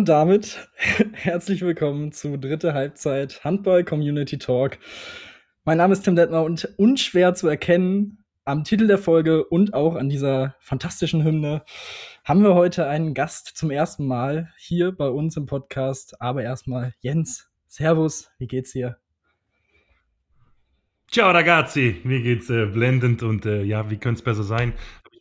Und damit herzlich willkommen zu dritte Halbzeit Handball Community Talk. Mein Name ist Tim Detmer und unschwer zu erkennen am Titel der Folge und auch an dieser fantastischen Hymne haben wir heute einen Gast zum ersten Mal hier bei uns im Podcast. Aber erstmal Jens, Servus, wie geht's dir? Ciao ragazzi, mir geht's äh, blendend und äh, ja, wie könnte es besser sein?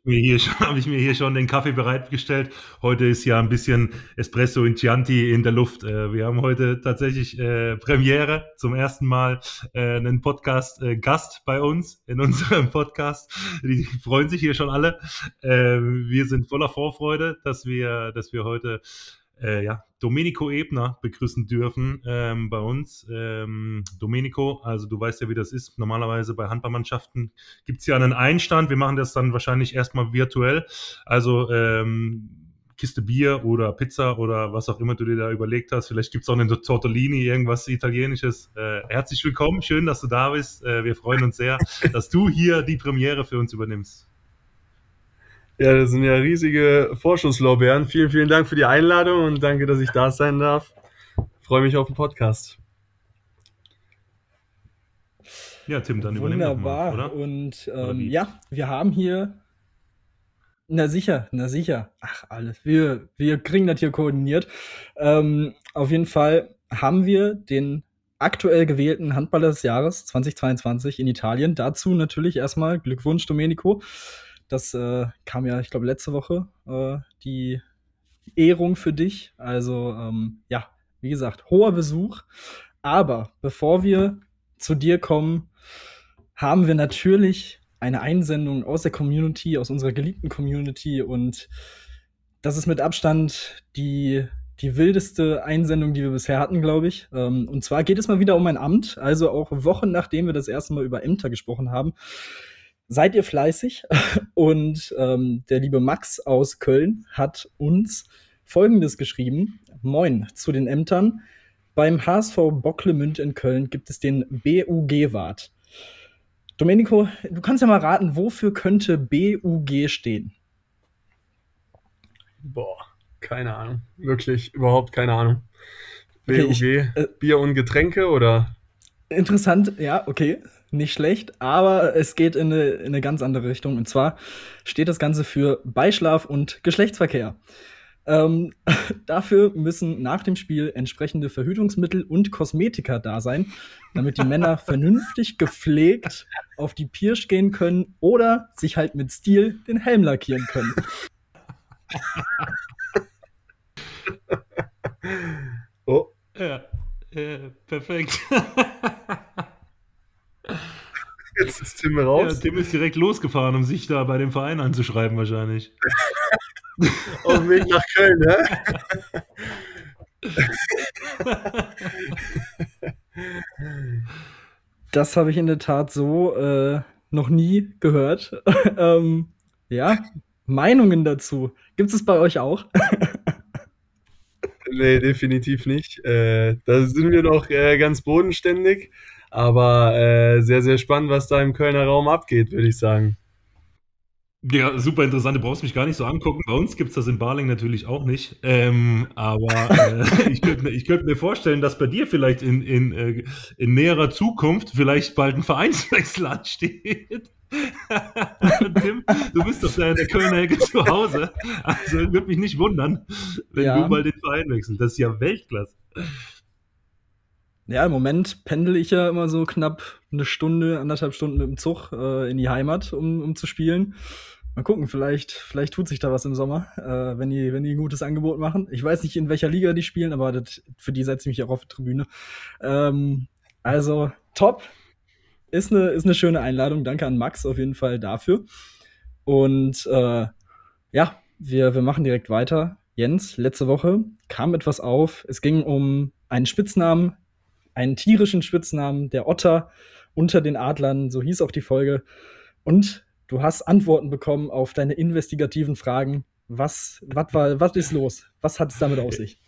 Habe ich mir hier schon den Kaffee bereitgestellt. Heute ist ja ein bisschen Espresso in Chianti in der Luft. Äh, wir haben heute tatsächlich äh, Premiere zum ersten Mal äh, einen Podcast-Gast äh, bei uns in unserem Podcast. Die freuen sich hier schon alle. Äh, wir sind voller Vorfreude, dass wir, dass wir heute äh, ja, Domenico Ebner begrüßen dürfen ähm, bei uns. Ähm, Domenico, also du weißt ja, wie das ist. Normalerweise bei Handballmannschaften gibt es ja einen Einstand. Wir machen das dann wahrscheinlich erstmal virtuell. Also ähm, Kiste Bier oder Pizza oder was auch immer du dir da überlegt hast. Vielleicht gibt es auch eine Tortellini, irgendwas Italienisches. Äh, herzlich willkommen, schön, dass du da bist. Äh, wir freuen uns sehr, dass du hier die Premiere für uns übernimmst. Ja, das sind ja riesige Vorschusslorbeeren. Vielen, vielen Dank für die Einladung und danke, dass ich da sein darf. Ich freue mich auf den Podcast. Ja, Tim, dann übernehmen wir mal, oder? Und ähm, ja, wir haben hier na sicher, na sicher. Ach, alles. Wir, wir kriegen das hier koordiniert. Ähm, auf jeden Fall haben wir den aktuell gewählten Handballer des Jahres 2022 in Italien. Dazu natürlich erstmal Glückwunsch, Domenico. Das äh, kam ja, ich glaube, letzte Woche äh, die Ehrung für dich. Also ähm, ja, wie gesagt, hoher Besuch. Aber bevor wir zu dir kommen, haben wir natürlich eine Einsendung aus der Community, aus unserer geliebten Community. Und das ist mit Abstand die, die wildeste Einsendung, die wir bisher hatten, glaube ich. Ähm, und zwar geht es mal wieder um ein Amt. Also auch Wochen nachdem wir das erste Mal über Ämter gesprochen haben, seid ihr fleißig. Und ähm, der liebe Max aus Köln hat uns Folgendes geschrieben. Moin zu den Ämtern. Beim HSV Bocklemünd in Köln gibt es den BUG-Wart. Domenico, du kannst ja mal raten, wofür könnte BUG stehen? Boah, keine Ahnung. Wirklich, überhaupt keine Ahnung. Okay, BUG, ich, äh, Bier und Getränke oder? Interessant, ja, okay nicht schlecht, aber es geht in eine, in eine ganz andere Richtung. Und zwar steht das Ganze für Beischlaf und Geschlechtsverkehr. Ähm, dafür müssen nach dem Spiel entsprechende Verhütungsmittel und Kosmetika da sein, damit die Männer vernünftig gepflegt auf die Pirsch gehen können oder sich halt mit Stil den Helm lackieren können. oh. Ja, äh, perfekt. Jetzt ist Tim raus. Ja, Tim ist direkt losgefahren, um sich da bei dem Verein anzuschreiben, wahrscheinlich. Auf dem Weg nach Köln, ne? Das habe ich in der Tat so äh, noch nie gehört. ähm, ja, Meinungen dazu. Gibt es bei euch auch? nee, definitiv nicht. Äh, da sind wir noch äh, ganz bodenständig. Aber äh, sehr, sehr spannend, was da im Kölner Raum abgeht, würde ich sagen. Ja, super interessant. Du brauchst mich gar nicht so angucken. Bei uns gibt es das in Barling natürlich auch nicht. Ähm, aber äh, ich könnte ich könnt mir vorstellen, dass bei dir vielleicht in, in, äh, in näherer Zukunft vielleicht bald ein Vereinswechsel ansteht. Tim, du bist doch da in der Kölner Ecke zu Hause. Also würde mich nicht wundern, wenn ja. du mal den Verein wechselst. Das ist ja Weltklasse. Ja, im Moment pendel ich ja immer so knapp eine Stunde, anderthalb Stunden mit dem Zug äh, in die Heimat, um, um zu spielen. Mal gucken, vielleicht, vielleicht tut sich da was im Sommer, äh, wenn, die, wenn die ein gutes Angebot machen. Ich weiß nicht, in welcher Liga die spielen, aber das, für die setze ich mich auch auf die Tribüne. Ähm, also, top. Ist eine, ist eine schöne Einladung. Danke an Max auf jeden Fall dafür. Und äh, ja, wir, wir machen direkt weiter. Jens, letzte Woche kam etwas auf. Es ging um einen Spitznamen, einen tierischen Spitznamen, der Otter unter den Adlern, so hieß auch die Folge. Und du hast Antworten bekommen auf deine investigativen Fragen. Was, was, war, was ist los? Was hat es damit auf sich?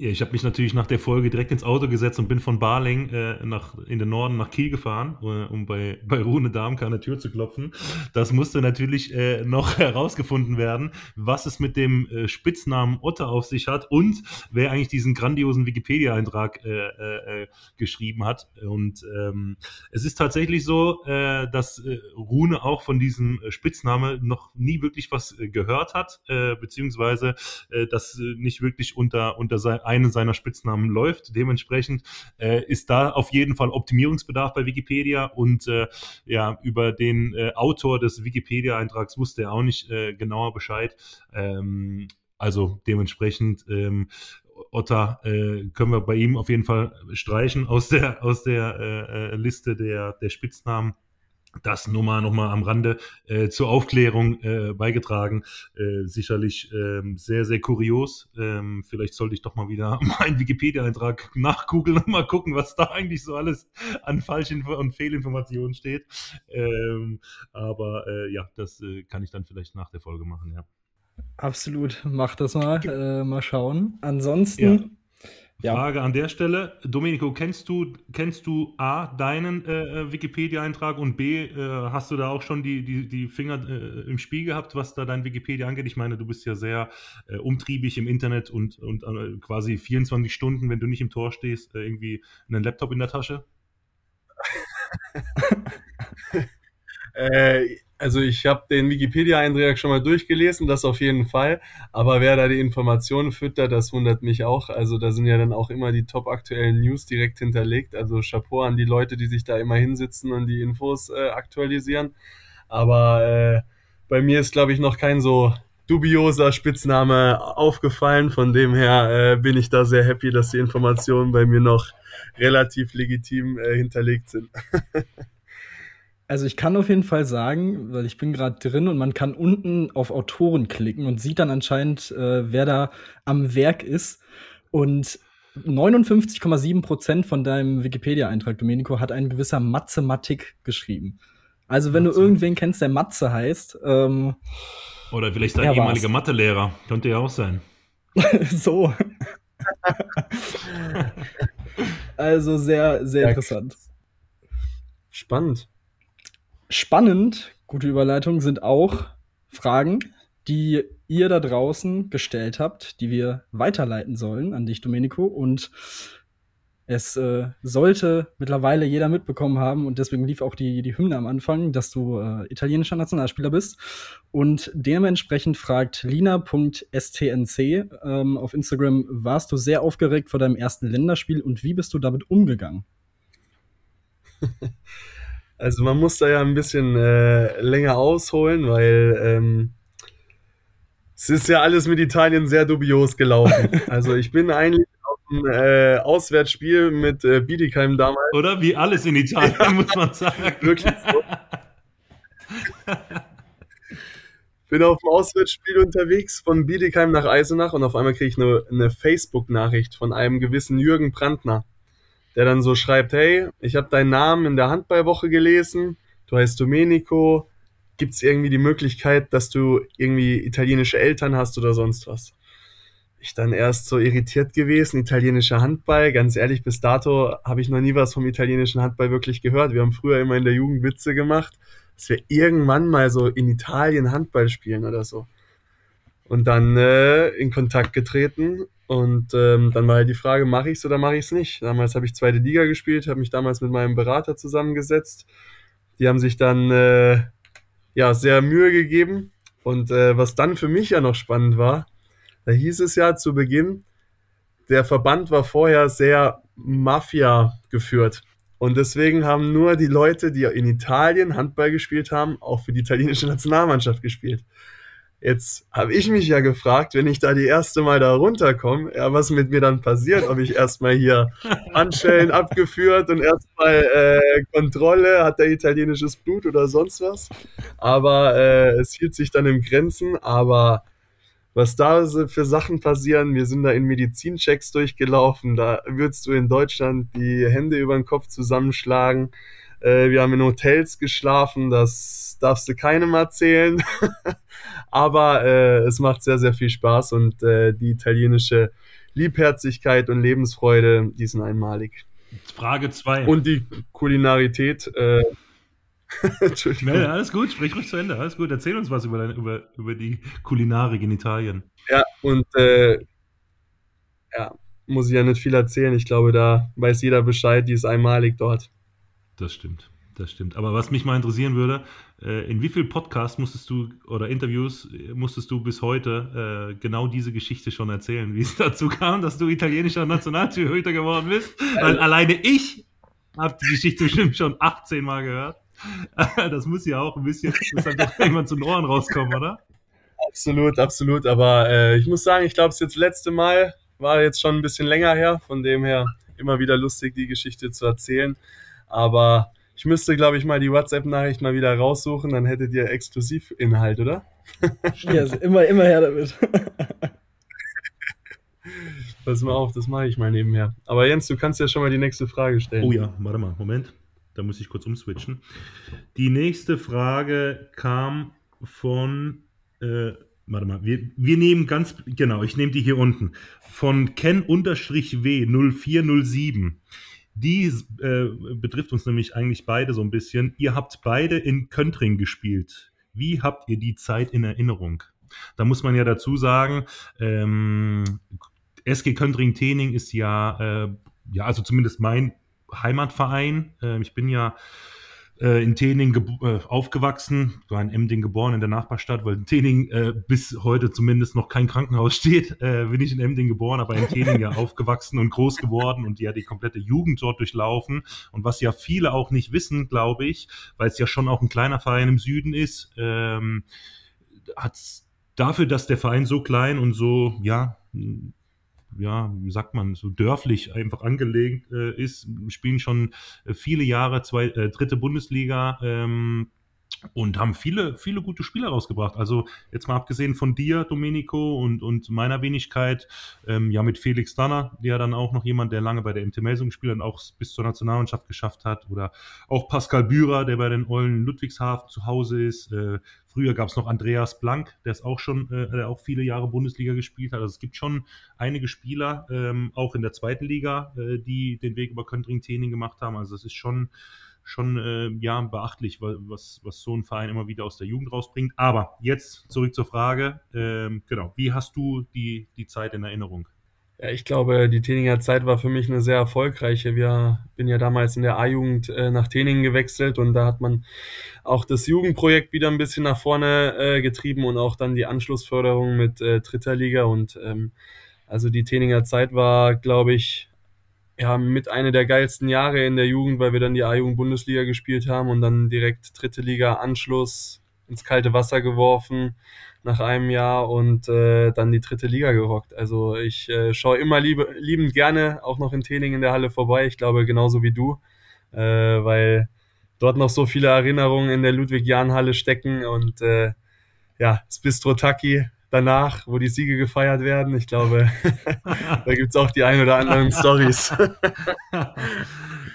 Ja, ich habe mich natürlich nach der Folge direkt ins Auto gesetzt und bin von Barling äh, nach, in den Norden nach Kiel gefahren, äh, um bei, bei Rune Darmke an der Tür zu klopfen. Das musste natürlich äh, noch herausgefunden werden, was es mit dem äh, Spitznamen Otter auf sich hat und wer eigentlich diesen grandiosen Wikipedia-Eintrag äh, äh, geschrieben hat. Und ähm, es ist tatsächlich so, dass Rune auch von diesem Spitzname noch nie wirklich was gehört hat, beziehungsweise das nicht wirklich unter, unter sein einen seiner Spitznamen läuft. Dementsprechend äh, ist da auf jeden Fall Optimierungsbedarf bei Wikipedia und äh, ja, über den äh, Autor des Wikipedia-Eintrags wusste er auch nicht äh, genauer Bescheid. Ähm, also dementsprechend ähm, Otta äh, können wir bei ihm auf jeden Fall streichen aus der, aus der äh, äh Liste der, der Spitznamen das nur mal noch mal am Rande äh, zur Aufklärung äh, beigetragen. Äh, sicherlich ähm, sehr, sehr kurios. Ähm, vielleicht sollte ich doch mal wieder meinen Wikipedia-Eintrag nachgoogeln und mal gucken, was da eigentlich so alles an falschen und Fehlinformationen steht. Ähm, aber äh, ja, das äh, kann ich dann vielleicht nach der Folge machen, ja. Absolut, mach das mal. Äh, mal schauen. Ansonsten ja. Ja. Frage an der Stelle. Domenico, kennst du, kennst du A, deinen äh, äh, Wikipedia-Eintrag und B, äh, hast du da auch schon die, die, die Finger äh, im Spiel gehabt, was da dein Wikipedia angeht? Ich meine, du bist ja sehr äh, umtriebig im Internet und, und äh, quasi 24 Stunden, wenn du nicht im Tor stehst, irgendwie einen Laptop in der Tasche. äh, also ich habe den Wikipedia-Eintrag schon mal durchgelesen, das auf jeden Fall. Aber wer da die Informationen füttert, das wundert mich auch. Also da sind ja dann auch immer die top aktuellen News direkt hinterlegt. Also Chapeau an die Leute, die sich da immer hinsitzen und die Infos äh, aktualisieren. Aber äh, bei mir ist, glaube ich, noch kein so dubioser Spitzname aufgefallen. Von dem her äh, bin ich da sehr happy, dass die Informationen bei mir noch relativ legitim äh, hinterlegt sind. Also ich kann auf jeden Fall sagen, weil ich bin gerade drin und man kann unten auf Autoren klicken und sieht dann anscheinend, äh, wer da am Werk ist. Und 59,7 Prozent von deinem Wikipedia-Eintrag, Domenico, hat ein gewisser Mathematik geschrieben. Also wenn Matze. du irgendwen kennst, der Matze heißt. Ähm, Oder vielleicht dein ehemaliger Mathelehrer. Könnte ja auch sein. so. also sehr, sehr ja, interessant. Spannend. Spannend, gute Überleitung, sind auch Fragen, die ihr da draußen gestellt habt, die wir weiterleiten sollen an dich, Domenico. Und es äh, sollte mittlerweile jeder mitbekommen haben und deswegen lief auch die, die Hymne am Anfang, dass du äh, italienischer Nationalspieler bist. Und dementsprechend fragt Lina.stnc ähm, auf Instagram, warst du sehr aufgeregt vor deinem ersten Länderspiel und wie bist du damit umgegangen? Also man muss da ja ein bisschen äh, länger ausholen, weil ähm, es ist ja alles mit Italien sehr dubios gelaufen. Also ich bin eigentlich auf ein äh, Auswärtsspiel mit äh, Bietigheim damals. Oder wie alles in Italien, ja, muss man sagen. Wirklich so. bin auf dem Auswärtsspiel unterwegs von Bietigheim nach Eisenach und auf einmal kriege ich eine, eine Facebook-Nachricht von einem gewissen Jürgen Brandner der dann so schreibt, hey, ich habe deinen Namen in der Handballwoche gelesen, du heißt Domenico, gibt es irgendwie die Möglichkeit, dass du irgendwie italienische Eltern hast oder sonst was? Ich dann erst so irritiert gewesen, italienischer Handball. Ganz ehrlich, bis dato habe ich noch nie was vom italienischen Handball wirklich gehört. Wir haben früher immer in der Jugend Witze gemacht, dass wir irgendwann mal so in Italien Handball spielen oder so. Und dann äh, in Kontakt getreten und ähm, dann war halt die Frage, mache ich es oder mache ich es nicht? Damals habe ich zweite Liga gespielt, habe mich damals mit meinem Berater zusammengesetzt. Die haben sich dann äh, ja sehr Mühe gegeben. Und äh, was dann für mich ja noch spannend war, da hieß es ja zu Beginn, der Verband war vorher sehr Mafia geführt. Und deswegen haben nur die Leute, die in Italien Handball gespielt haben, auch für die italienische Nationalmannschaft gespielt. Jetzt habe ich mich ja gefragt, wenn ich da die erste Mal da runterkomme, ja, was mit mir dann passiert, ob ich erstmal hier Handschellen abgeführt und erstmal äh, Kontrolle, hat der italienisches Blut oder sonst was. Aber äh, es hielt sich dann im Grenzen. Aber was da für Sachen passieren, wir sind da in Medizinchecks durchgelaufen, da würdest du in Deutschland die Hände über den Kopf zusammenschlagen. Äh, wir haben in Hotels geschlafen, das darfst du keinem erzählen. Aber äh, es macht sehr, sehr viel Spaß und äh, die italienische Liebherzigkeit und Lebensfreude, die sind einmalig. Frage 2. Und die Kulinarität. Äh, Entschuldigung. Ja, alles gut, sprich ruhig zu Ende. Alles gut, erzähl uns was über, über, über die Kulinarik in Italien. Ja, und äh, ja, muss ich ja nicht viel erzählen. Ich glaube, da weiß jeder Bescheid, die ist einmalig dort. Das stimmt das stimmt. Aber was mich mal interessieren würde, äh, in wie viel Podcasts musstest du oder Interviews musstest du bis heute äh, genau diese Geschichte schon erzählen, wie es dazu kam, dass du italienischer Nationaltorhüter geworden bist? Weil alleine ich habe die Geschichte bestimmt schon 18 Mal gehört. Das muss ja auch ein bisschen, muss dann doch irgendwann zu den Ohren rauskommen, oder? Absolut, absolut. Aber äh, ich muss sagen, ich glaube, es jetzt letzte Mal war jetzt schon ein bisschen länger her. Von dem her immer wieder lustig, die Geschichte zu erzählen. Aber ich müsste, glaube ich, mal die WhatsApp-Nachricht mal wieder raussuchen, dann hättet ihr Exklusivinhalt, oder? ja, immer, immer her damit. Pass mal auf, das mache ich mal nebenher. Aber Jens, du kannst ja schon mal die nächste Frage stellen. Oh ja, warte mal, Moment. Da muss ich kurz umswitchen. Die nächste Frage kam von, äh, warte mal, wir, wir nehmen ganz, genau, ich nehme die hier unten. Von Ken-W0407 die äh, betrifft uns nämlich eigentlich beide so ein bisschen. Ihr habt beide in Köntring gespielt. Wie habt ihr die Zeit in Erinnerung? Da muss man ja dazu sagen, ähm, SG Köntring-Tening ist ja, äh, ja, also zumindest mein Heimatverein. Äh, ich bin ja äh, in Tening äh, aufgewachsen, war in Emding geboren, in der Nachbarstadt, weil in Tening äh, bis heute zumindest noch kein Krankenhaus steht, äh, bin ich in Emding geboren, aber in Tening ja aufgewachsen und groß geworden und ja die komplette Jugend dort durchlaufen. Und was ja viele auch nicht wissen, glaube ich, weil es ja schon auch ein kleiner Verein im Süden ist, ähm, hat dafür, dass der Verein so klein und so, ja, ja, wie sagt man, so dörflich einfach angelegt äh, ist, spielen schon äh, viele Jahre zwei, äh, dritte Bundesliga. Ähm, und haben viele, viele gute Spieler rausgebracht. Also jetzt mal abgesehen von dir, Domenico, und, und meiner Wenigkeit, ähm, ja mit Felix Danner, der dann auch noch jemand, der lange bei der MT Melsung gespielt hat und auch bis zur Nationalmannschaft geschafft hat. Oder auch Pascal Bührer, der bei den Eulen Ludwigshafen zu Hause ist. Äh, früher gab es noch Andreas Blank, der ist auch schon, äh, der auch viele Jahre Bundesliga gespielt hat. Also es gibt schon einige Spieler, ähm, auch in der zweiten Liga, äh, die den Weg über Köntring-Tening gemacht haben. Also das ist schon schon äh, ja, beachtlich, was, was so ein Verein immer wieder aus der Jugend rausbringt. Aber jetzt zurück zur Frage, ähm, genau, wie hast du die, die Zeit in Erinnerung? Ja, ich glaube, die Teninger Zeit war für mich eine sehr erfolgreiche. Wir bin ja damals in der A-Jugend äh, nach Teningen gewechselt und da hat man auch das Jugendprojekt wieder ein bisschen nach vorne äh, getrieben und auch dann die Anschlussförderung mit äh, dritter Liga und ähm, also die Teninger Zeit war, glaube ich, ja, mit einer der geilsten Jahre in der Jugend, weil wir dann die A-Jugend-Bundesliga gespielt haben und dann direkt dritte Liga Anschluss ins kalte Wasser geworfen nach einem Jahr und äh, dann die dritte Liga gerockt. Also ich äh, schaue immer liebe, liebend gerne auch noch in Training in der Halle vorbei. Ich glaube genauso wie du, äh, weil dort noch so viele Erinnerungen in der Ludwig-Jahn-Halle stecken und äh, ja, das Bistro Taki danach, wo die Siege gefeiert werden. Ich glaube, da gibt es auch die ein oder anderen Stories.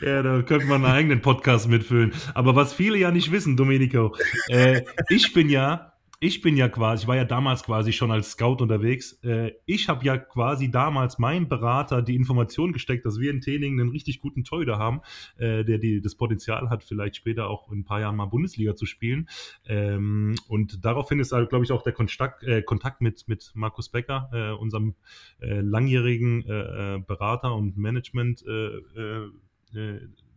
Ja, da könnte man einen eigenen Podcast mitfüllen. Aber was viele ja nicht wissen, Domenico, äh, ich bin ja ich bin ja quasi, ich war ja damals quasi schon als Scout unterwegs. Äh, ich habe ja quasi damals meinem Berater die Information gesteckt, dass wir in Training einen richtig guten Torhüter haben, äh, der die, das Potenzial hat, vielleicht später auch in ein paar Jahren mal Bundesliga zu spielen. Ähm, und daraufhin ist, halt, glaube ich, auch der Kontakt, äh, Kontakt mit, mit Markus Becker, unserem äh, langjährigen äh, Berater und Management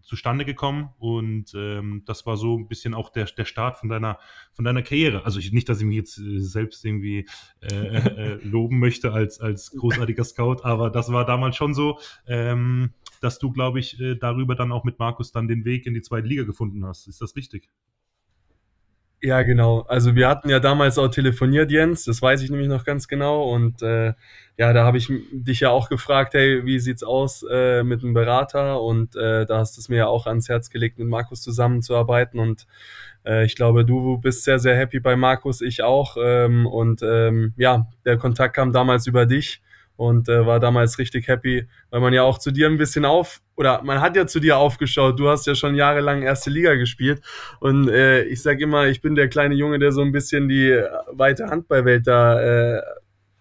zustande gekommen und ähm, das war so ein bisschen auch der, der Start von deiner, von deiner Karriere. Also ich, nicht, dass ich mich jetzt äh, selbst irgendwie äh, äh, äh, loben möchte als, als großartiger Scout, aber das war damals schon so, ähm, dass du, glaube ich, äh, darüber dann auch mit Markus dann den Weg in die zweite Liga gefunden hast. Ist das richtig? Ja, genau. Also wir hatten ja damals auch telefoniert, Jens, das weiß ich nämlich noch ganz genau. Und äh, ja, da habe ich dich ja auch gefragt, hey, wie sieht's aus äh, mit einem Berater? Und äh, da hast du es mir ja auch ans Herz gelegt, mit Markus zusammenzuarbeiten. Und äh, ich glaube, du bist sehr, sehr happy bei Markus, ich auch. Ähm, und ähm, ja, der Kontakt kam damals über dich und äh, war damals richtig happy, weil man ja auch zu dir ein bisschen auf oder man hat ja zu dir aufgeschaut. Du hast ja schon jahrelang erste Liga gespielt und äh, ich sag immer, ich bin der kleine Junge, der so ein bisschen die weite Handballwelt da äh,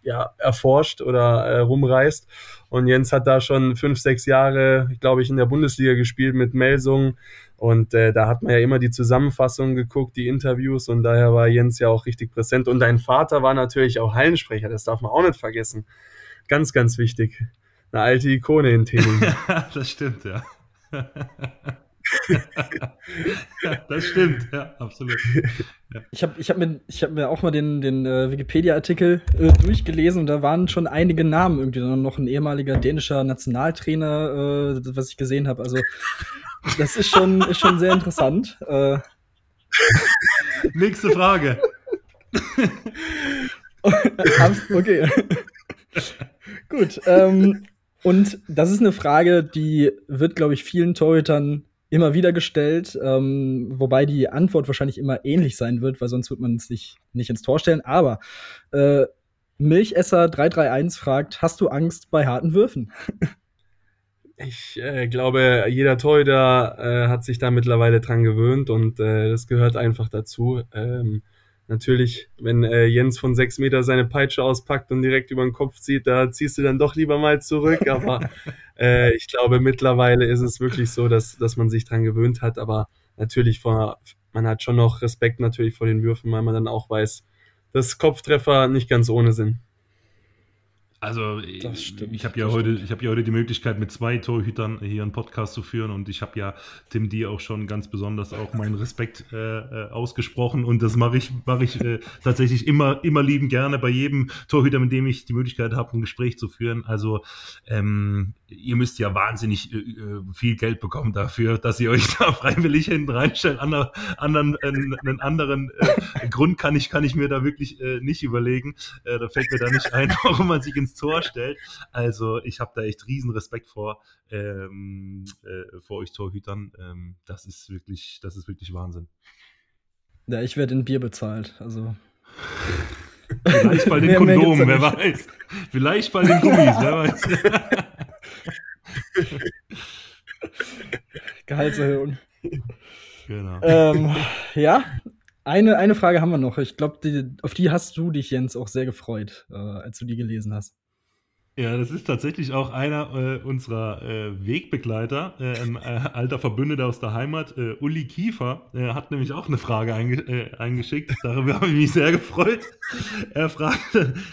ja, erforscht oder äh, rumreist. Und Jens hat da schon fünf, sechs Jahre, glaube ich, in der Bundesliga gespielt mit Melsung. Und äh, da hat man ja immer die Zusammenfassung geguckt, die Interviews und daher war Jens ja auch richtig präsent. Und dein Vater war natürlich auch Hallensprecher, das darf man auch nicht vergessen. Ganz, ganz wichtig. Eine alte Ikone in Themen. das stimmt, ja. das stimmt, ja, absolut. Ja. Ich habe ich hab mir, hab mir auch mal den, den äh, Wikipedia-Artikel äh, durchgelesen und da waren schon einige Namen irgendwie. Noch ein ehemaliger dänischer Nationaltrainer, äh, was ich gesehen habe. Also, das ist schon, ist schon sehr interessant. Äh. Nächste Frage. okay. Gut. Ähm, und das ist eine Frage, die wird, glaube ich, vielen Torhütern immer wieder gestellt, ähm, wobei die Antwort wahrscheinlich immer ähnlich sein wird, weil sonst wird man es nicht, ins Tor stellen. Aber äh, Milchesser 331 fragt: Hast du Angst bei harten Würfen? ich äh, glaube, jeder Torhüter äh, hat sich da mittlerweile dran gewöhnt und äh, das gehört einfach dazu. Ähm, natürlich, wenn äh, Jens von sechs Meter seine Peitsche auspackt und direkt über den Kopf zieht, da ziehst du dann doch lieber mal zurück. Aber äh, ich glaube, mittlerweile ist es wirklich so, dass, dass man sich dran gewöhnt hat. Aber natürlich, vor, man hat schon noch Respekt natürlich vor den Würfen, weil man dann auch weiß, dass Kopftreffer nicht ganz ohne sind. Also stimmt, ich habe ja heute, ich habe ja heute die Möglichkeit, mit zwei Torhütern hier einen Podcast zu führen und ich habe ja Tim dir auch schon ganz besonders auch meinen Respekt äh, äh, ausgesprochen und das mache ich, mache ich äh, tatsächlich immer, immer lieben gerne bei jedem Torhüter, mit dem ich die Möglichkeit habe, ein Gespräch zu führen. Also ähm, ihr müsst ja wahnsinnig äh, äh, viel Geld bekommen dafür, dass ihr euch da freiwillig hinten reinstellt. Ander, anderen, äh, einen anderen äh, Grund kann ich, kann ich mir da wirklich äh, nicht überlegen. Äh, da fällt mir da nicht ein, warum man sich ins Tor stellt. Also ich habe da echt riesen Respekt vor, ähm, äh, vor euch Torhütern. Ähm, das ist wirklich, das ist wirklich Wahnsinn. Ja, ich werde in Bier bezahlt. Also. Vielleicht bei den Kondomen, wer weiß. Vielleicht bei den Gummis, wer weiß. Gehaltserhöhung. Genau. Ähm, ja, eine, eine Frage haben wir noch. Ich glaube, auf die hast du dich, Jens, auch sehr gefreut, äh, als du die gelesen hast. Ja, das ist tatsächlich auch einer äh, unserer äh, Wegbegleiter, äh, ein äh, alter Verbündeter aus der Heimat, äh, Uli Kiefer, äh, hat nämlich auch eine Frage einge eingeschickt. Darüber habe ich mich sehr gefreut. Er fragt,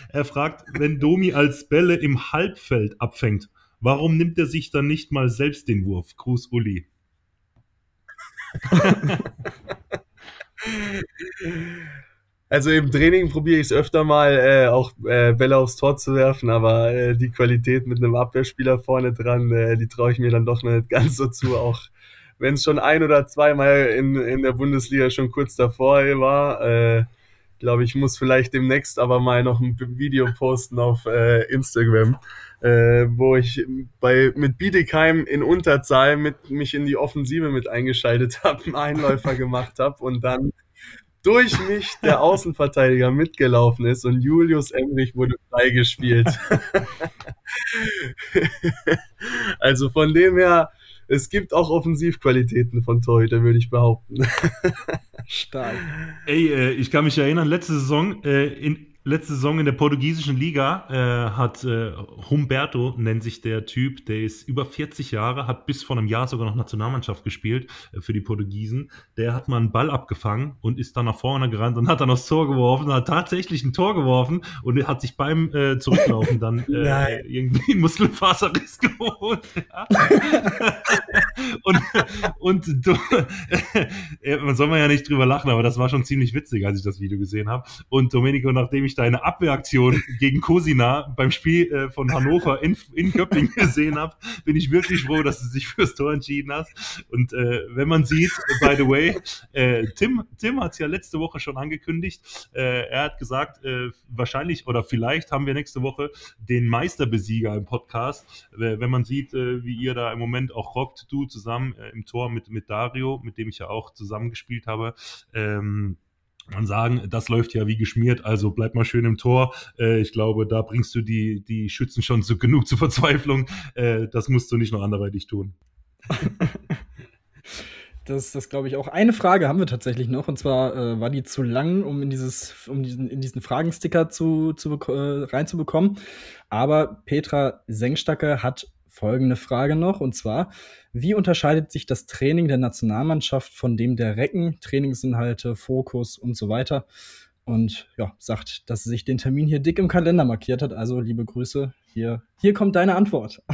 er fragt, wenn Domi als Bälle im Halbfeld abfängt, warum nimmt er sich dann nicht mal selbst den Wurf? Gruß Uli. Also im Training probiere ich es öfter mal, äh, auch äh, Bälle aufs Tor zu werfen, aber äh, die Qualität mit einem Abwehrspieler vorne dran, äh, die traue ich mir dann doch nicht ganz so zu. Auch wenn es schon ein oder zweimal in, in der Bundesliga schon kurz davor war. Glaube ich, muss vielleicht demnächst aber mal noch ein Video posten auf äh, Instagram, äh, wo ich bei mit Bietigheim in Unterzahl mit mich in die Offensive mit eingeschaltet habe, einen Einläufer gemacht habe und dann durch mich der Außenverteidiger mitgelaufen ist und Julius Emrich wurde freigespielt. also von dem her, es gibt auch Offensivqualitäten von Torhüter, würde ich behaupten. Stark. Ey, äh, ich kann mich erinnern, letzte Saison äh, in, letzte Saison in der portugiesischen Liga äh, hat äh, Humberto, nennt sich der Typ, der ist über 40 Jahre, hat bis vor einem Jahr sogar noch Nationalmannschaft gespielt äh, für die Portugiesen. Der hat mal einen Ball abgefangen und ist dann nach vorne gerannt und hat dann aufs Tor geworfen, hat tatsächlich ein Tor geworfen und hat sich beim äh, Zurücklaufen dann äh, irgendwie Muskelfaserriss geholt. und und du, man soll man ja nicht drüber lachen, aber das war schon ziemlich witzig, als ich das Video gesehen habe. Und Domenico, nachdem ich ich deine Abwehraktion gegen Cosina beim Spiel äh, von Hannover in, in Köpping gesehen habe, bin ich wirklich froh, dass du dich fürs Tor entschieden hast. Und äh, wenn man sieht, by the way, äh, Tim, Tim hat es ja letzte Woche schon angekündigt. Äh, er hat gesagt, äh, wahrscheinlich oder vielleicht haben wir nächste Woche den Meisterbesieger im Podcast. wenn man sieht, äh, wie ihr da im Moment auch rockt, du zusammen im Tor mit, mit Dario, mit dem ich ja auch zusammengespielt habe. Ähm, man sagen, das läuft ja wie geschmiert, also bleib mal schön im Tor. Äh, ich glaube, da bringst du die, die Schützen schon zu, genug zur Verzweiflung. Äh, das musst du nicht noch anderweitig tun. Das, das glaube ich auch. Eine Frage haben wir tatsächlich noch, und zwar äh, war die zu lang, um in dieses, um diesen, in diesen Fragensticker zu, zu äh, reinzubekommen. Aber Petra Sengstacke hat folgende Frage noch, und zwar: Wie unterscheidet sich das Training der Nationalmannschaft von dem der Recken? Trainingsinhalte, Fokus und so weiter. Und ja, sagt, dass sie sich den Termin hier dick im Kalender markiert hat. Also liebe Grüße. Hier, hier kommt deine Antwort.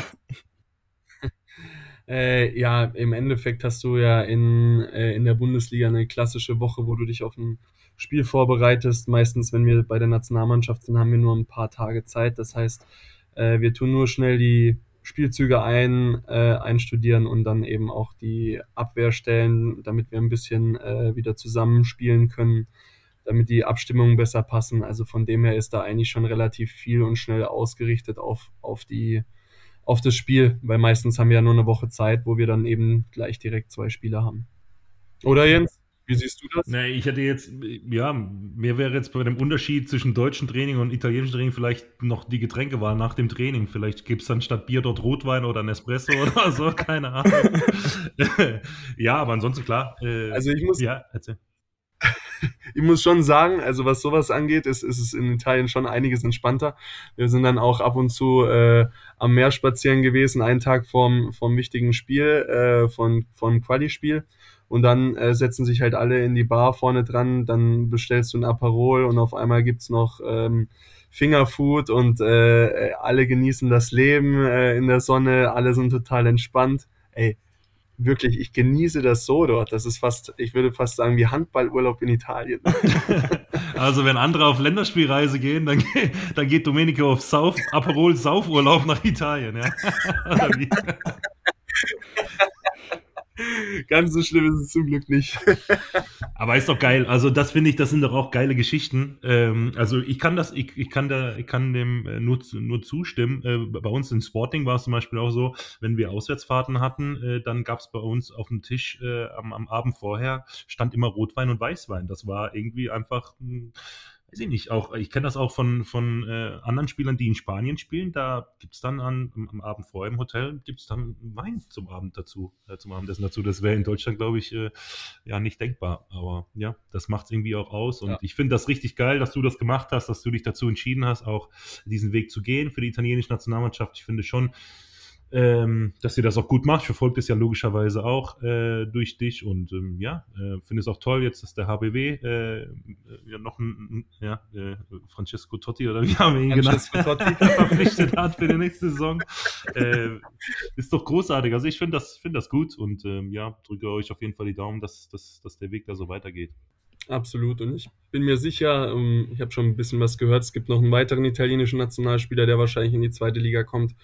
Äh, ja, im Endeffekt hast du ja in, äh, in der Bundesliga eine klassische Woche, wo du dich auf ein Spiel vorbereitest. Meistens, wenn wir bei der Nationalmannschaft sind, haben wir nur ein paar Tage Zeit. Das heißt, äh, wir tun nur schnell die Spielzüge ein, äh, einstudieren und dann eben auch die Abwehr stellen, damit wir ein bisschen äh, wieder zusammenspielen können, damit die Abstimmungen besser passen. Also von dem her ist da eigentlich schon relativ viel und schnell ausgerichtet auf, auf die auf das Spiel, weil meistens haben wir ja nur eine Woche Zeit, wo wir dann eben gleich direkt zwei Spiele haben. Oder Jens? Wie siehst du das? Nee, ich hätte jetzt, ja, mir wäre jetzt bei dem Unterschied zwischen deutschem Training und italienischem Training vielleicht noch die Getränkewahl nach dem Training. Vielleicht gibt es dann statt Bier dort Rotwein oder ein Espresso oder so, keine Ahnung. ja, aber ansonsten klar. Äh, also ich muss, ja, erzähl. ich muss schon sagen, also was sowas angeht, ist, ist es in Italien schon einiges entspannter. Wir sind dann auch ab und zu äh, am Meer spazieren gewesen, einen Tag vorm, vorm wichtigen Spiel, äh, von, vom Quali-Spiel. Und dann äh, setzen sich halt alle in die Bar vorne dran, dann bestellst du ein Aperol und auf einmal gibt's noch ähm, Fingerfood und äh, alle genießen das Leben äh, in der Sonne, alle sind total entspannt. Ey, wirklich, ich genieße das so dort. Das ist fast, ich würde fast sagen, wie Handballurlaub in Italien. also wenn andere auf Länderspielreise gehen, dann, dann geht Domenico auf Sauf, Aperol Saufurlaub nach Italien. Ja? Ganz so schlimm ist es zum Glück nicht. Aber ist doch geil. Also das finde ich, das sind doch auch geile Geschichten. Ähm, also ich kann das, ich, ich kann da, ich kann dem äh, nur, nur zustimmen. Äh, bei uns in Sporting war es zum Beispiel auch so, wenn wir Auswärtsfahrten hatten, äh, dann gab es bei uns auf dem Tisch äh, am, am Abend vorher stand immer Rotwein und Weißwein. Das war irgendwie einfach hm, weiß ich nicht, auch, ich kenne das auch von, von äh, anderen Spielern, die in Spanien spielen. Da gibt es dann an, am, Abend vorher im Hotel, gibt es dann Wein zum Abend dazu, äh, zum Abendessen dazu. Das wäre in Deutschland, glaube ich, äh, ja nicht denkbar. Aber ja, das macht es irgendwie auch aus. Und ja. ich finde das richtig geil, dass du das gemacht hast, dass du dich dazu entschieden hast, auch diesen Weg zu gehen für die italienische Nationalmannschaft. Ich finde schon, ähm, dass ihr das auch gut macht. Ich verfolge es ja logischerweise auch äh, durch dich und ähm, ja, äh, finde es auch toll jetzt, dass der HBW äh, ja noch ein, ja, äh, Francesco Totti oder wie haben wir ihn genannt, verpflichtet hat für die nächste Saison. Äh, ist doch großartig. Also ich finde das, find das gut und ähm, ja, drücke euch auf jeden Fall die Daumen, dass, dass, dass der Weg da so weitergeht. Absolut. Und ich bin mir sicher, ähm, ich habe schon ein bisschen was gehört, es gibt noch einen weiteren italienischen Nationalspieler, der wahrscheinlich in die zweite Liga kommt.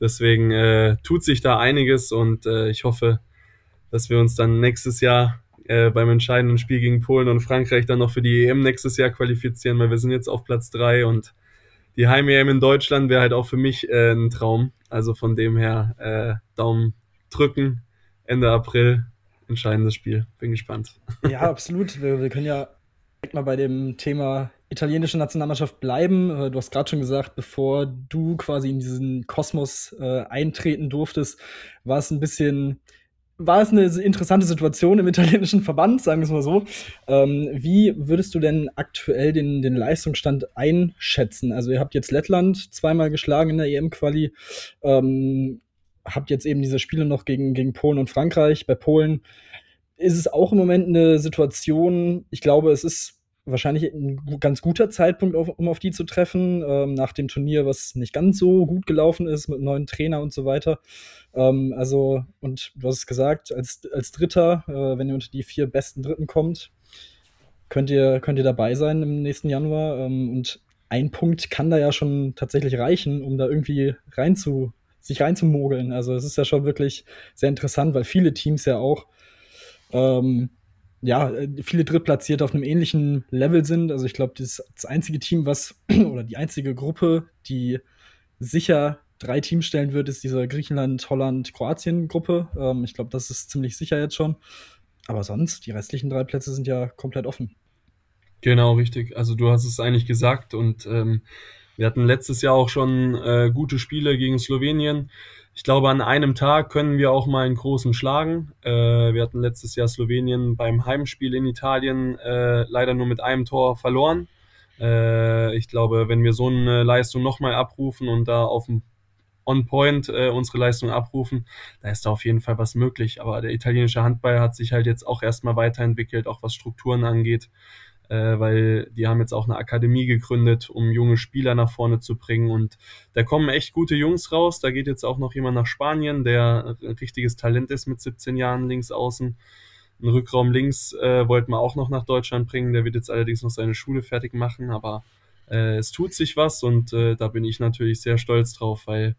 Deswegen äh, tut sich da einiges und äh, ich hoffe, dass wir uns dann nächstes Jahr äh, beim entscheidenden Spiel gegen Polen und Frankreich dann noch für die EM nächstes Jahr qualifizieren, weil wir sind jetzt auf Platz drei und die Heim-EM in Deutschland wäre halt auch für mich äh, ein Traum. Also von dem her äh, Daumen drücken, Ende April entscheidendes Spiel. Bin gespannt. Ja, absolut. Wir, wir können ja direkt mal bei dem Thema italienische Nationalmannschaft bleiben. Äh, du hast gerade schon gesagt, bevor du quasi in diesen Kosmos äh, eintreten durftest, war es ein bisschen, war es eine interessante Situation im italienischen Verband, sagen wir es mal so. Ähm, wie würdest du denn aktuell den, den Leistungsstand einschätzen? Also ihr habt jetzt Lettland zweimal geschlagen in der EM-Quali. Ähm, habt jetzt eben diese Spiele noch gegen, gegen Polen und Frankreich. Bei Polen ist es auch im Moment eine Situation, ich glaube, es ist wahrscheinlich ein ganz guter Zeitpunkt, auf, um auf die zu treffen, ähm, nach dem Turnier, was nicht ganz so gut gelaufen ist mit neuen Trainer und so weiter. Ähm, also, und du hast es gesagt, als, als Dritter, äh, wenn ihr unter die vier besten Dritten kommt, könnt ihr, könnt ihr dabei sein im nächsten Januar. Ähm, und ein Punkt kann da ja schon tatsächlich reichen, um da irgendwie rein zu, sich reinzumogeln. Also es ist ja schon wirklich sehr interessant, weil viele Teams ja auch ähm, ja, viele Drittplatzierte auf einem ähnlichen Level sind. Also ich glaube, das, das einzige Team, was, oder die einzige Gruppe, die sicher drei Teams stellen wird, ist diese Griechenland, Holland, Kroatien-Gruppe. Ähm, ich glaube, das ist ziemlich sicher jetzt schon. Aber sonst, die restlichen drei Plätze sind ja komplett offen. Genau, richtig. Also du hast es eigentlich gesagt und ähm, wir hatten letztes Jahr auch schon äh, gute Spiele gegen Slowenien. ich glaube, an einem Tag können wir auch mal einen großen schlagen. Äh, wir hatten letztes Jahr Slowenien beim Heimspiel in Italien äh, leider nur mit einem Tor verloren. Äh, ich glaube, wenn wir so eine Leistung nochmal abrufen und da auf dem On-Point äh, unsere Leistung abrufen, da ist da auf jeden Fall was möglich. Aber der italienische Handball hat sich halt jetzt auch erstmal weiterentwickelt, auch was Strukturen angeht äh, weil die haben jetzt auch eine Akademie gegründet, um junge Spieler nach vorne zu bringen. Und da kommen echt gute Jungs raus. Da geht jetzt auch noch jemand nach Spanien, der ein richtiges Talent ist mit 17 Jahren links außen. Ein Rückraum links äh, wollten wir auch noch nach Deutschland bringen. Der wird jetzt allerdings noch seine Schule fertig machen, aber äh, es tut sich was und äh, da bin ich natürlich sehr stolz drauf, weil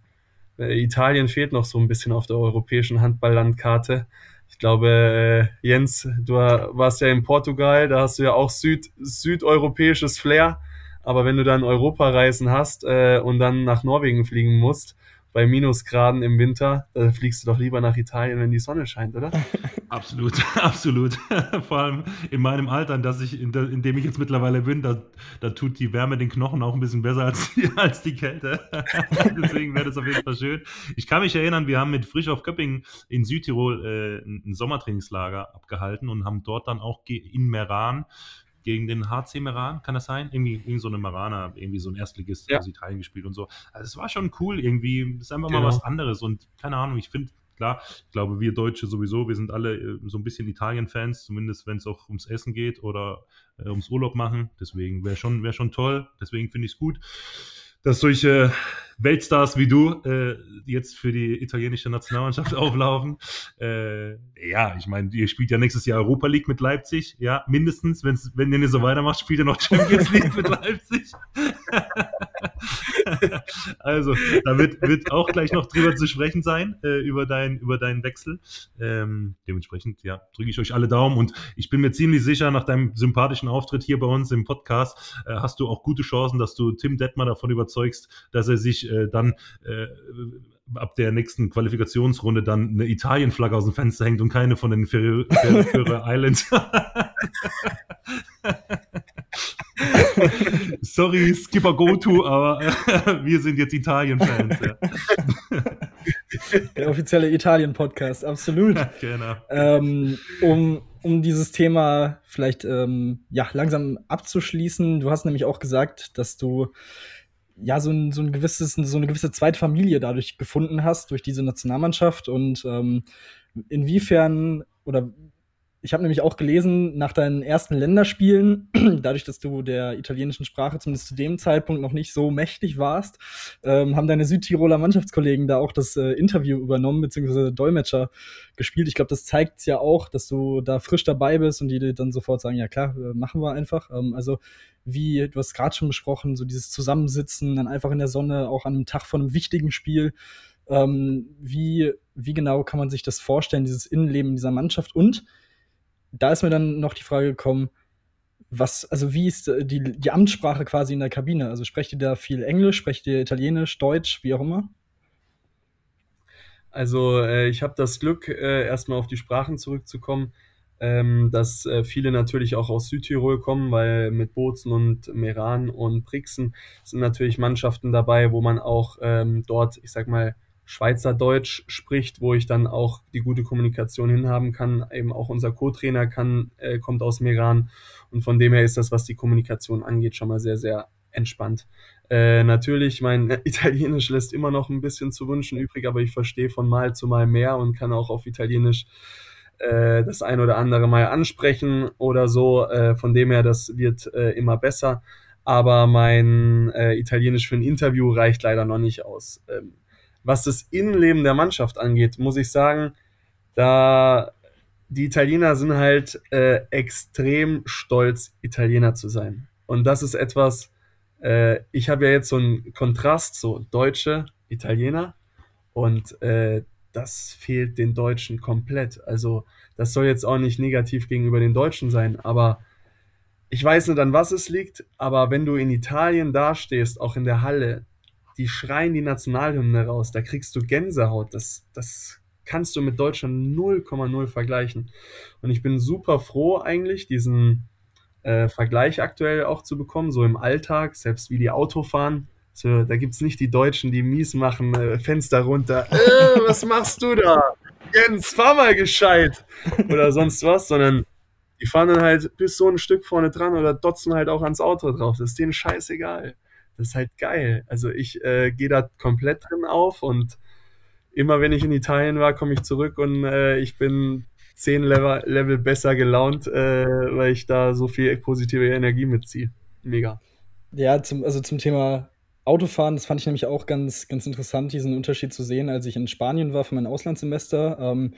äh, Italien fehlt noch so ein bisschen auf der europäischen Handballlandkarte. Ich glaube, äh, Jens, du warst ja in Portugal, da hast du ja auch Süd, südeuropäisches Flair. Aber wenn du dann Europareisen hast äh, und dann nach Norwegen fliegen musst, bei Minusgraden im Winter, da fliegst du doch lieber nach Italien, wenn die Sonne scheint, oder? Absolut, absolut. Vor allem in meinem Alter, dass ich, in, in, dem ich jetzt mittlerweile bin, da, da tut die Wärme den Knochen auch ein bisschen besser als die, als die Kälte. Deswegen wäre das auf jeden Fall schön. Ich kann mich erinnern, wir haben mit Frisch auf Köpping in Südtirol äh, ein Sommertrainingslager abgehalten und haben dort dann auch in Meran gegen den HC Meran, kann das sein? Irgendwie, irgendwie so eine Marana, irgendwie so ein Erstligist ja. aus Italien gespielt und so. Also es war schon cool irgendwie. Es ist einfach genau. mal was anderes und keine Ahnung, ich finde, klar, ich glaube, wir Deutsche sowieso, wir sind alle äh, so ein bisschen Italien-Fans, zumindest wenn es auch ums Essen geht oder äh, ums Urlaub machen. Deswegen wäre schon, wär schon toll. Deswegen finde ich es gut dass solche Weltstars wie du äh, jetzt für die italienische Nationalmannschaft auflaufen. Äh, ja, ich meine, ihr spielt ja nächstes Jahr Europa League mit Leipzig, ja, mindestens, wenn's, wenn ihr so weitermacht, spielt ihr noch Champions League mit Leipzig. also, da wird, wird auch gleich noch drüber zu sprechen sein, äh, über, dein, über deinen Wechsel. Ähm, dementsprechend, ja, drücke ich euch alle Daumen und ich bin mir ziemlich sicher, nach deinem sympathischen Auftritt hier bei uns im Podcast, äh, hast du auch gute Chancen, dass du Tim Detmer davon überzeugst, dass er sich äh, dann äh, ab der nächsten Qualifikationsrunde dann eine Italien-Flagge aus dem Fenster hängt und keine von den Ferrero Islands. Sorry, Skipper GoTo, aber äh, wir sind jetzt Italien-Fans. Ja. Der offizielle Italien-Podcast, absolut. Genau. Ähm, um, um dieses Thema vielleicht ähm, ja, langsam abzuschließen, du hast nämlich auch gesagt, dass du ja, so ein, so ein gewisses, so eine gewisse zweite Familie dadurch gefunden hast, durch diese Nationalmannschaft und ähm, inwiefern oder ich habe nämlich auch gelesen, nach deinen ersten Länderspielen, dadurch, dass du der italienischen Sprache zumindest zu dem Zeitpunkt noch nicht so mächtig warst, ähm, haben deine Südtiroler Mannschaftskollegen da auch das äh, Interview übernommen, beziehungsweise Dolmetscher gespielt. Ich glaube, das zeigt ja auch, dass du da frisch dabei bist und die dir dann sofort sagen, ja klar, äh, machen wir einfach. Ähm, also wie, du hast gerade schon besprochen, so dieses Zusammensitzen, dann einfach in der Sonne, auch an einem Tag von einem wichtigen Spiel. Ähm, wie, wie genau kann man sich das vorstellen, dieses Innenleben dieser Mannschaft und da ist mir dann noch die Frage gekommen, was, also wie ist die, die Amtssprache quasi in der Kabine? Also sprecht ihr da viel Englisch, sprecht ihr Italienisch, Deutsch, wie auch immer? Also äh, ich habe das Glück, äh, erstmal auf die Sprachen zurückzukommen, ähm, dass äh, viele natürlich auch aus Südtirol kommen, weil mit Bozen und Meran und Brixen sind natürlich Mannschaften dabei, wo man auch ähm, dort, ich sag mal, Schweizerdeutsch spricht, wo ich dann auch die gute Kommunikation hinhaben kann. Eben auch unser Co-Trainer kann, äh, kommt aus Meran und von dem her ist das, was die Kommunikation angeht, schon mal sehr, sehr entspannt. Äh, natürlich, mein Italienisch lässt immer noch ein bisschen zu wünschen übrig, aber ich verstehe von Mal zu Mal mehr und kann auch auf Italienisch äh, das ein oder andere Mal ansprechen oder so. Äh, von dem her, das wird äh, immer besser. Aber mein Italienisch für ein Interview reicht leider noch nicht aus. Ähm, was das Innenleben der Mannschaft angeht, muss ich sagen, da die Italiener sind halt äh, extrem stolz, Italiener zu sein. Und das ist etwas, äh, ich habe ja jetzt so einen Kontrast, so Deutsche, Italiener. Und äh, das fehlt den Deutschen komplett. Also das soll jetzt auch nicht negativ gegenüber den Deutschen sein, aber ich weiß nicht, an was es liegt, aber wenn du in Italien dastehst, auch in der Halle, die schreien die Nationalhymne raus, da kriegst du Gänsehaut. Das, das kannst du mit Deutschland 0,0 vergleichen. Und ich bin super froh eigentlich, diesen äh, Vergleich aktuell auch zu bekommen, so im Alltag, selbst wie die Auto fahren. So, da gibt es nicht die Deutschen, die mies machen, äh, Fenster runter. Äh, was machst du da? Jens, fahr mal gescheit. Oder sonst was, sondern die fahren dann halt bis so ein Stück vorne dran oder dotzen halt auch ans Auto drauf. Das ist denen scheißegal. Das ist halt geil. Also ich äh, gehe da komplett drin auf und immer wenn ich in Italien war, komme ich zurück und äh, ich bin zehn Level, Level besser gelaunt, äh, weil ich da so viel positive Energie mitziehe. Mega. Ja, zum, also zum Thema Autofahren, das fand ich nämlich auch ganz, ganz interessant, diesen Unterschied zu sehen, als ich in Spanien war für mein Auslandssemester. Ähm,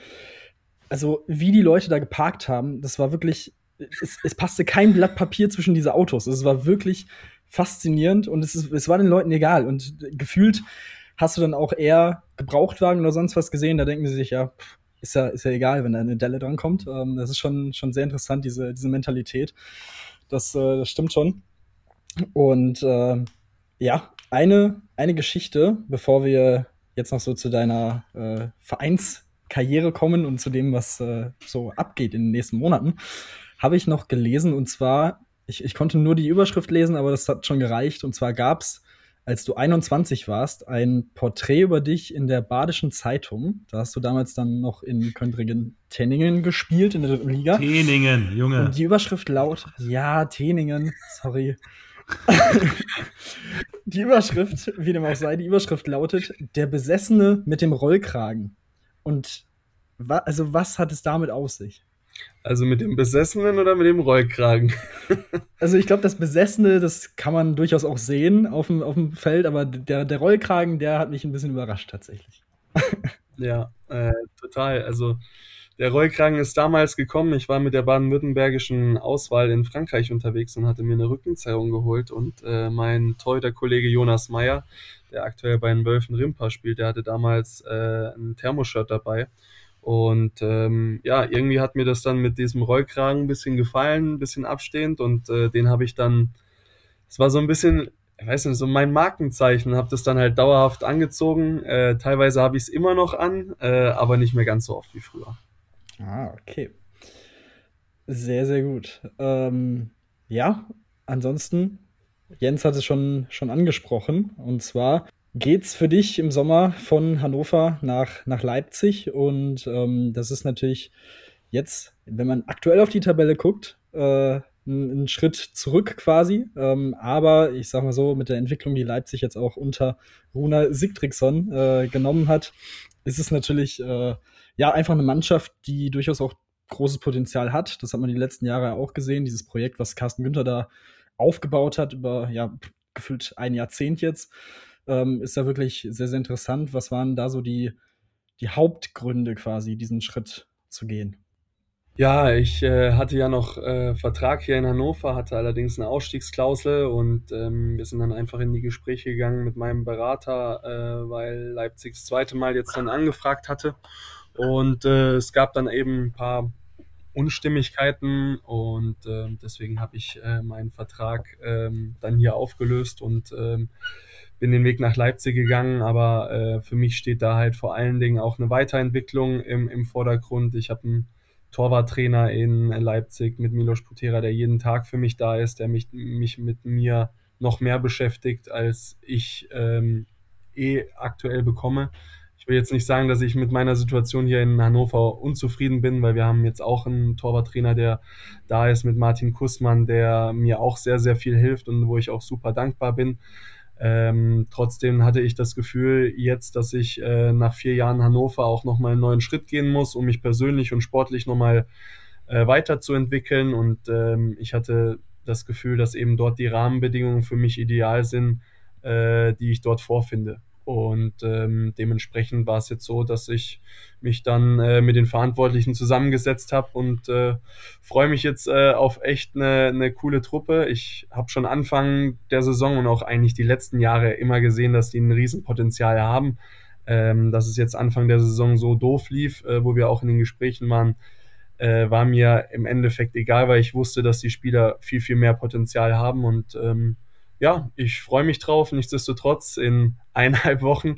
also, wie die Leute da geparkt haben, das war wirklich, es, es passte kein Blatt Papier zwischen diese Autos. Es war wirklich faszinierend und es, ist, es war den Leuten egal. Und gefühlt hast du dann auch eher Gebrauchtwagen oder sonst was gesehen, da denken sie sich, ja, ist ja, ist ja egal, wenn da eine Delle drankommt. Ähm, das ist schon, schon sehr interessant, diese, diese Mentalität. Das, äh, das stimmt schon. Und äh, ja, eine, eine Geschichte, bevor wir jetzt noch so zu deiner äh, Vereinskarriere kommen und zu dem, was äh, so abgeht in den nächsten Monaten, habe ich noch gelesen und zwar, ich, ich konnte nur die Überschrift lesen, aber das hat schon gereicht. Und zwar gab es, als du 21 warst, ein Porträt über dich in der Badischen Zeitung. Da hast du damals dann noch in Köntringen-Tenningen gespielt in der dritten Liga. Teningen, Junge. Und die Überschrift laut, ja, Teningen, sorry. die Überschrift, wie dem auch sei, die Überschrift lautet: Der Besessene mit dem Rollkragen. Und wa also, was hat es damit auf sich? Also mit dem Besessenen oder mit dem Rollkragen? also ich glaube, das Besessene, das kann man durchaus auch sehen auf dem, auf dem Feld, aber der, der Rollkragen, der hat mich ein bisschen überrascht tatsächlich. ja, äh, total. Also der Rollkragen ist damals gekommen. Ich war mit der baden-württembergischen Auswahl in Frankreich unterwegs und hatte mir eine Rückenzerrung geholt. Und äh, mein Torhüter-Kollege Jonas Meyer, der aktuell bei den Wölfen Rimpa spielt, der hatte damals äh, ein Thermoshirt dabei. Und ähm, ja, irgendwie hat mir das dann mit diesem Rollkragen ein bisschen gefallen, ein bisschen abstehend. Und äh, den habe ich dann, es war so ein bisschen, ich weiß nicht, so mein Markenzeichen, habe das dann halt dauerhaft angezogen. Äh, teilweise habe ich es immer noch an, äh, aber nicht mehr ganz so oft wie früher. Ah, okay. Sehr, sehr gut. Ähm, ja, ansonsten, Jens hat es schon, schon angesprochen. Und zwar geht's für dich im Sommer von Hannover nach, nach Leipzig. Und ähm, das ist natürlich jetzt, wenn man aktuell auf die Tabelle guckt, äh, ein, Schritt zurück quasi. Ähm, aber ich sag mal so, mit der Entwicklung, die Leipzig jetzt auch unter Runa Sigtriksson äh, genommen hat, ist es natürlich äh, ja, einfach eine Mannschaft, die durchaus auch großes Potenzial hat. Das hat man die letzten Jahre auch gesehen. Dieses Projekt, was Carsten Günther da aufgebaut hat, über ja, gefühlt ein Jahrzehnt jetzt, ähm, ist ja wirklich sehr, sehr interessant. Was waren da so die, die Hauptgründe quasi, diesen Schritt zu gehen? Ja, ich äh, hatte ja noch äh, Vertrag hier in Hannover, hatte allerdings eine Ausstiegsklausel und ähm, wir sind dann einfach in die Gespräche gegangen mit meinem Berater, äh, weil Leipzig das zweite Mal jetzt dann angefragt hatte. Und äh, es gab dann eben ein paar Unstimmigkeiten und äh, deswegen habe ich äh, meinen Vertrag ähm, dann hier aufgelöst und ähm, bin den Weg nach Leipzig gegangen. Aber äh, für mich steht da halt vor allen Dingen auch eine Weiterentwicklung im, im Vordergrund. Ich habe einen Torwarttrainer in Leipzig mit Milos Putera, der jeden Tag für mich da ist, der mich, mich mit mir noch mehr beschäftigt, als ich ähm, eh aktuell bekomme ich will jetzt nicht sagen, dass ich mit meiner Situation hier in Hannover unzufrieden bin, weil wir haben jetzt auch einen Torwarttrainer, der da ist mit Martin Kussmann, der mir auch sehr, sehr viel hilft und wo ich auch super dankbar bin. Ähm, trotzdem hatte ich das Gefühl jetzt, dass ich äh, nach vier Jahren Hannover auch nochmal einen neuen Schritt gehen muss, um mich persönlich und sportlich nochmal äh, weiterzuentwickeln. Und ähm, ich hatte das Gefühl, dass eben dort die Rahmenbedingungen für mich ideal sind, äh, die ich dort vorfinde. Und ähm, dementsprechend war es jetzt so, dass ich mich dann äh, mit den Verantwortlichen zusammengesetzt habe und äh, freue mich jetzt äh, auf echt eine, eine coole Truppe. Ich habe schon Anfang der Saison und auch eigentlich die letzten Jahre immer gesehen, dass die ein Riesenpotenzial haben. Ähm, dass es jetzt Anfang der Saison so doof lief, äh, wo wir auch in den Gesprächen waren, äh, war mir im Endeffekt egal, weil ich wusste, dass die Spieler viel, viel mehr Potenzial haben und ähm, ja, ich freue mich drauf. Nichtsdestotrotz, in eineinhalb Wochen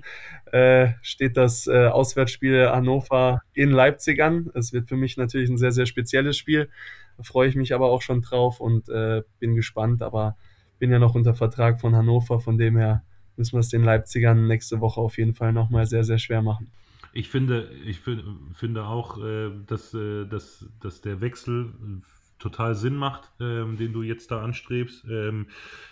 äh, steht das äh, Auswärtsspiel Hannover in Leipzig an. Es wird für mich natürlich ein sehr, sehr spezielles Spiel. Da freue ich mich aber auch schon drauf und äh, bin gespannt. Aber bin ja noch unter Vertrag von Hannover, von dem her müssen wir es den Leipzigern nächste Woche auf jeden Fall nochmal sehr, sehr schwer machen. Ich finde, ich finde auch, äh, dass, äh, dass, dass der Wechsel total Sinn macht, ähm, den du jetzt da anstrebst. Ähm,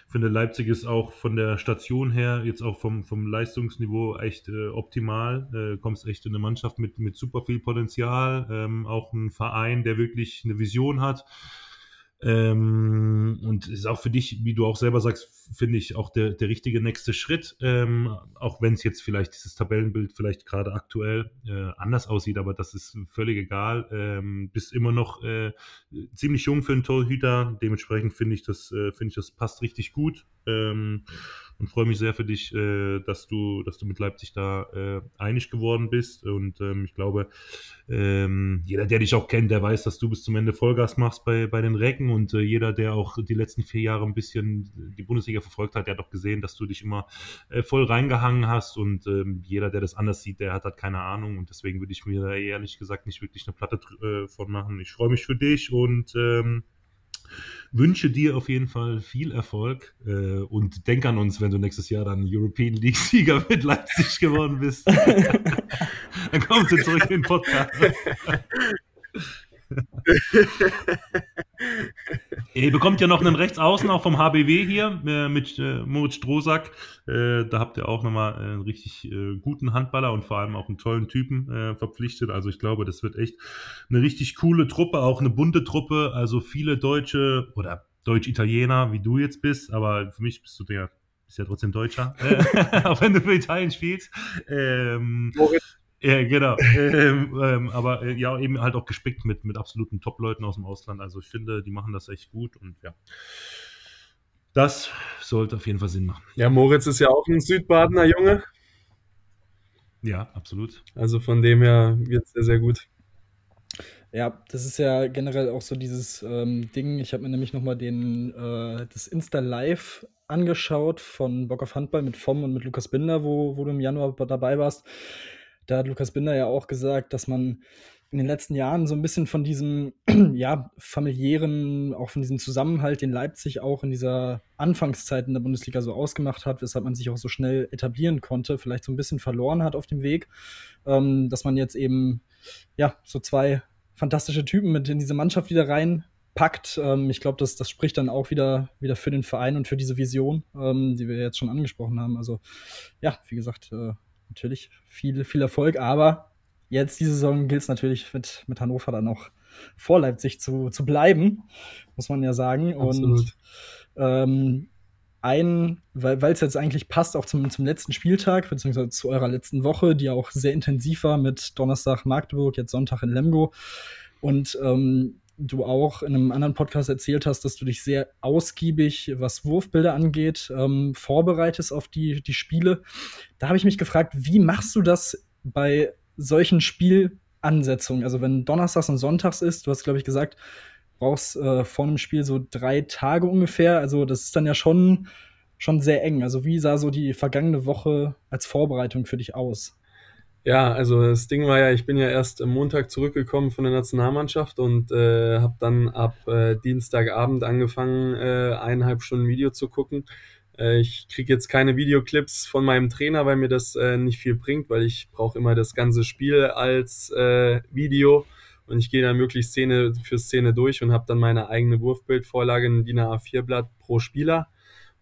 finde, Leipzig ist auch von der Station her, jetzt auch vom, vom Leistungsniveau echt äh, optimal. Äh, kommst echt in eine Mannschaft mit, mit super viel Potenzial, ähm, auch ein Verein, der wirklich eine Vision hat. Ähm, und ist auch für dich, wie du auch selber sagst, finde ich auch der, der richtige nächste Schritt, ähm, auch wenn es jetzt vielleicht dieses Tabellenbild vielleicht gerade aktuell äh, anders aussieht, aber das ist völlig egal. Ähm, bist immer noch äh, ziemlich jung für einen Torhüter, dementsprechend finde ich das, äh, finde ich das passt richtig gut. Ähm, und freue mich sehr für dich, äh, dass du, dass du mit Leipzig da äh, einig geworden bist. Und ähm, ich glaube, ähm, jeder, der dich auch kennt, der weiß, dass du bis zum Ende Vollgas machst bei, bei den Recken. Und äh, jeder, der auch die letzten vier Jahre ein bisschen die Bundesliga verfolgt hat, der hat doch gesehen, dass du dich immer äh, voll reingehangen hast. Und ähm, jeder, der das anders sieht, der hat halt keine Ahnung. Und deswegen würde ich mir da ehrlich gesagt nicht wirklich eine Platte äh, von machen. Ich freue mich für dich und ähm, wünsche dir auf jeden Fall viel Erfolg äh, und denk an uns, wenn du nächstes Jahr dann European League Sieger mit Leipzig geworden bist. dann kommst du zurück in den Podcast. Ihr bekommt ja noch einen Rechtsaußen auch vom HBW hier äh, mit äh, Moritz Strohsack. Äh, da habt ihr auch nochmal einen richtig guten Handballer und vor allem auch einen tollen Typen verpflichtet. Also ich glaube, das wird echt eine richtig coole Truppe, auch eine bunte Truppe. Also viele Deutsche oder Deutsch-Italiener, wie du jetzt bist, aber für mich bist du der bist ja trotzdem Deutscher, auch wenn du für Italien spielst. Ähm, Moritz ja, genau. ähm, ähm, aber äh, ja, eben halt auch gespickt mit, mit absoluten Top-Leuten aus dem Ausland. Also ich finde, die machen das echt gut und ja. Das sollte auf jeden Fall Sinn machen. Ja, Moritz ist ja auch ein Südbadener Junge. Ja, absolut. Also von dem her wird es sehr, sehr gut. Ja, das ist ja generell auch so dieses ähm, Ding. Ich habe mir nämlich nochmal den äh, das Insta Live angeschaut von Bock auf Handball mit Vom und mit Lukas Binder, wo, wo du im Januar dabei warst. Da hat Lukas Binder ja auch gesagt, dass man in den letzten Jahren so ein bisschen von diesem ja, familiären, auch von diesem Zusammenhalt, den Leipzig auch in dieser Anfangszeit in der Bundesliga so ausgemacht hat, weshalb man sich auch so schnell etablieren konnte, vielleicht so ein bisschen verloren hat auf dem Weg, ähm, dass man jetzt eben ja so zwei fantastische Typen mit in diese Mannschaft wieder reinpackt. Ähm, ich glaube, das, das spricht dann auch wieder, wieder für den Verein und für diese Vision, ähm, die wir jetzt schon angesprochen haben. Also ja, wie gesagt, äh, natürlich viel, viel Erfolg, aber jetzt diese Saison gilt es natürlich mit, mit Hannover dann noch vor Leipzig zu, zu bleiben, muss man ja sagen. Absolut. Und ähm, ein, weil es jetzt eigentlich passt, auch zum, zum letzten Spieltag, beziehungsweise zu eurer letzten Woche, die auch sehr intensiv war mit Donnerstag Magdeburg, jetzt Sonntag in Lemgo. Und ähm, du auch in einem anderen Podcast erzählt hast, dass du dich sehr ausgiebig, was Wurfbilder angeht, ähm, vorbereitest auf die, die Spiele. Da habe ich mich gefragt, wie machst du das bei solchen Spielansetzungen? Also wenn Donnerstags und Sonntags ist, du hast, glaube ich, gesagt, brauchst äh, vor einem Spiel so drei Tage ungefähr. Also das ist dann ja schon, schon sehr eng. Also wie sah so die vergangene Woche als Vorbereitung für dich aus? Ja, also das Ding war ja, ich bin ja erst am Montag zurückgekommen von der Nationalmannschaft und äh, habe dann ab äh, Dienstagabend angefangen, äh, eineinhalb Stunden Video zu gucken. Äh, ich kriege jetzt keine Videoclips von meinem Trainer, weil mir das äh, nicht viel bringt, weil ich brauche immer das ganze Spiel als äh, Video und ich gehe dann möglichst Szene für Szene durch und habe dann meine eigene Wurfbildvorlage in DIN A4-Blatt pro Spieler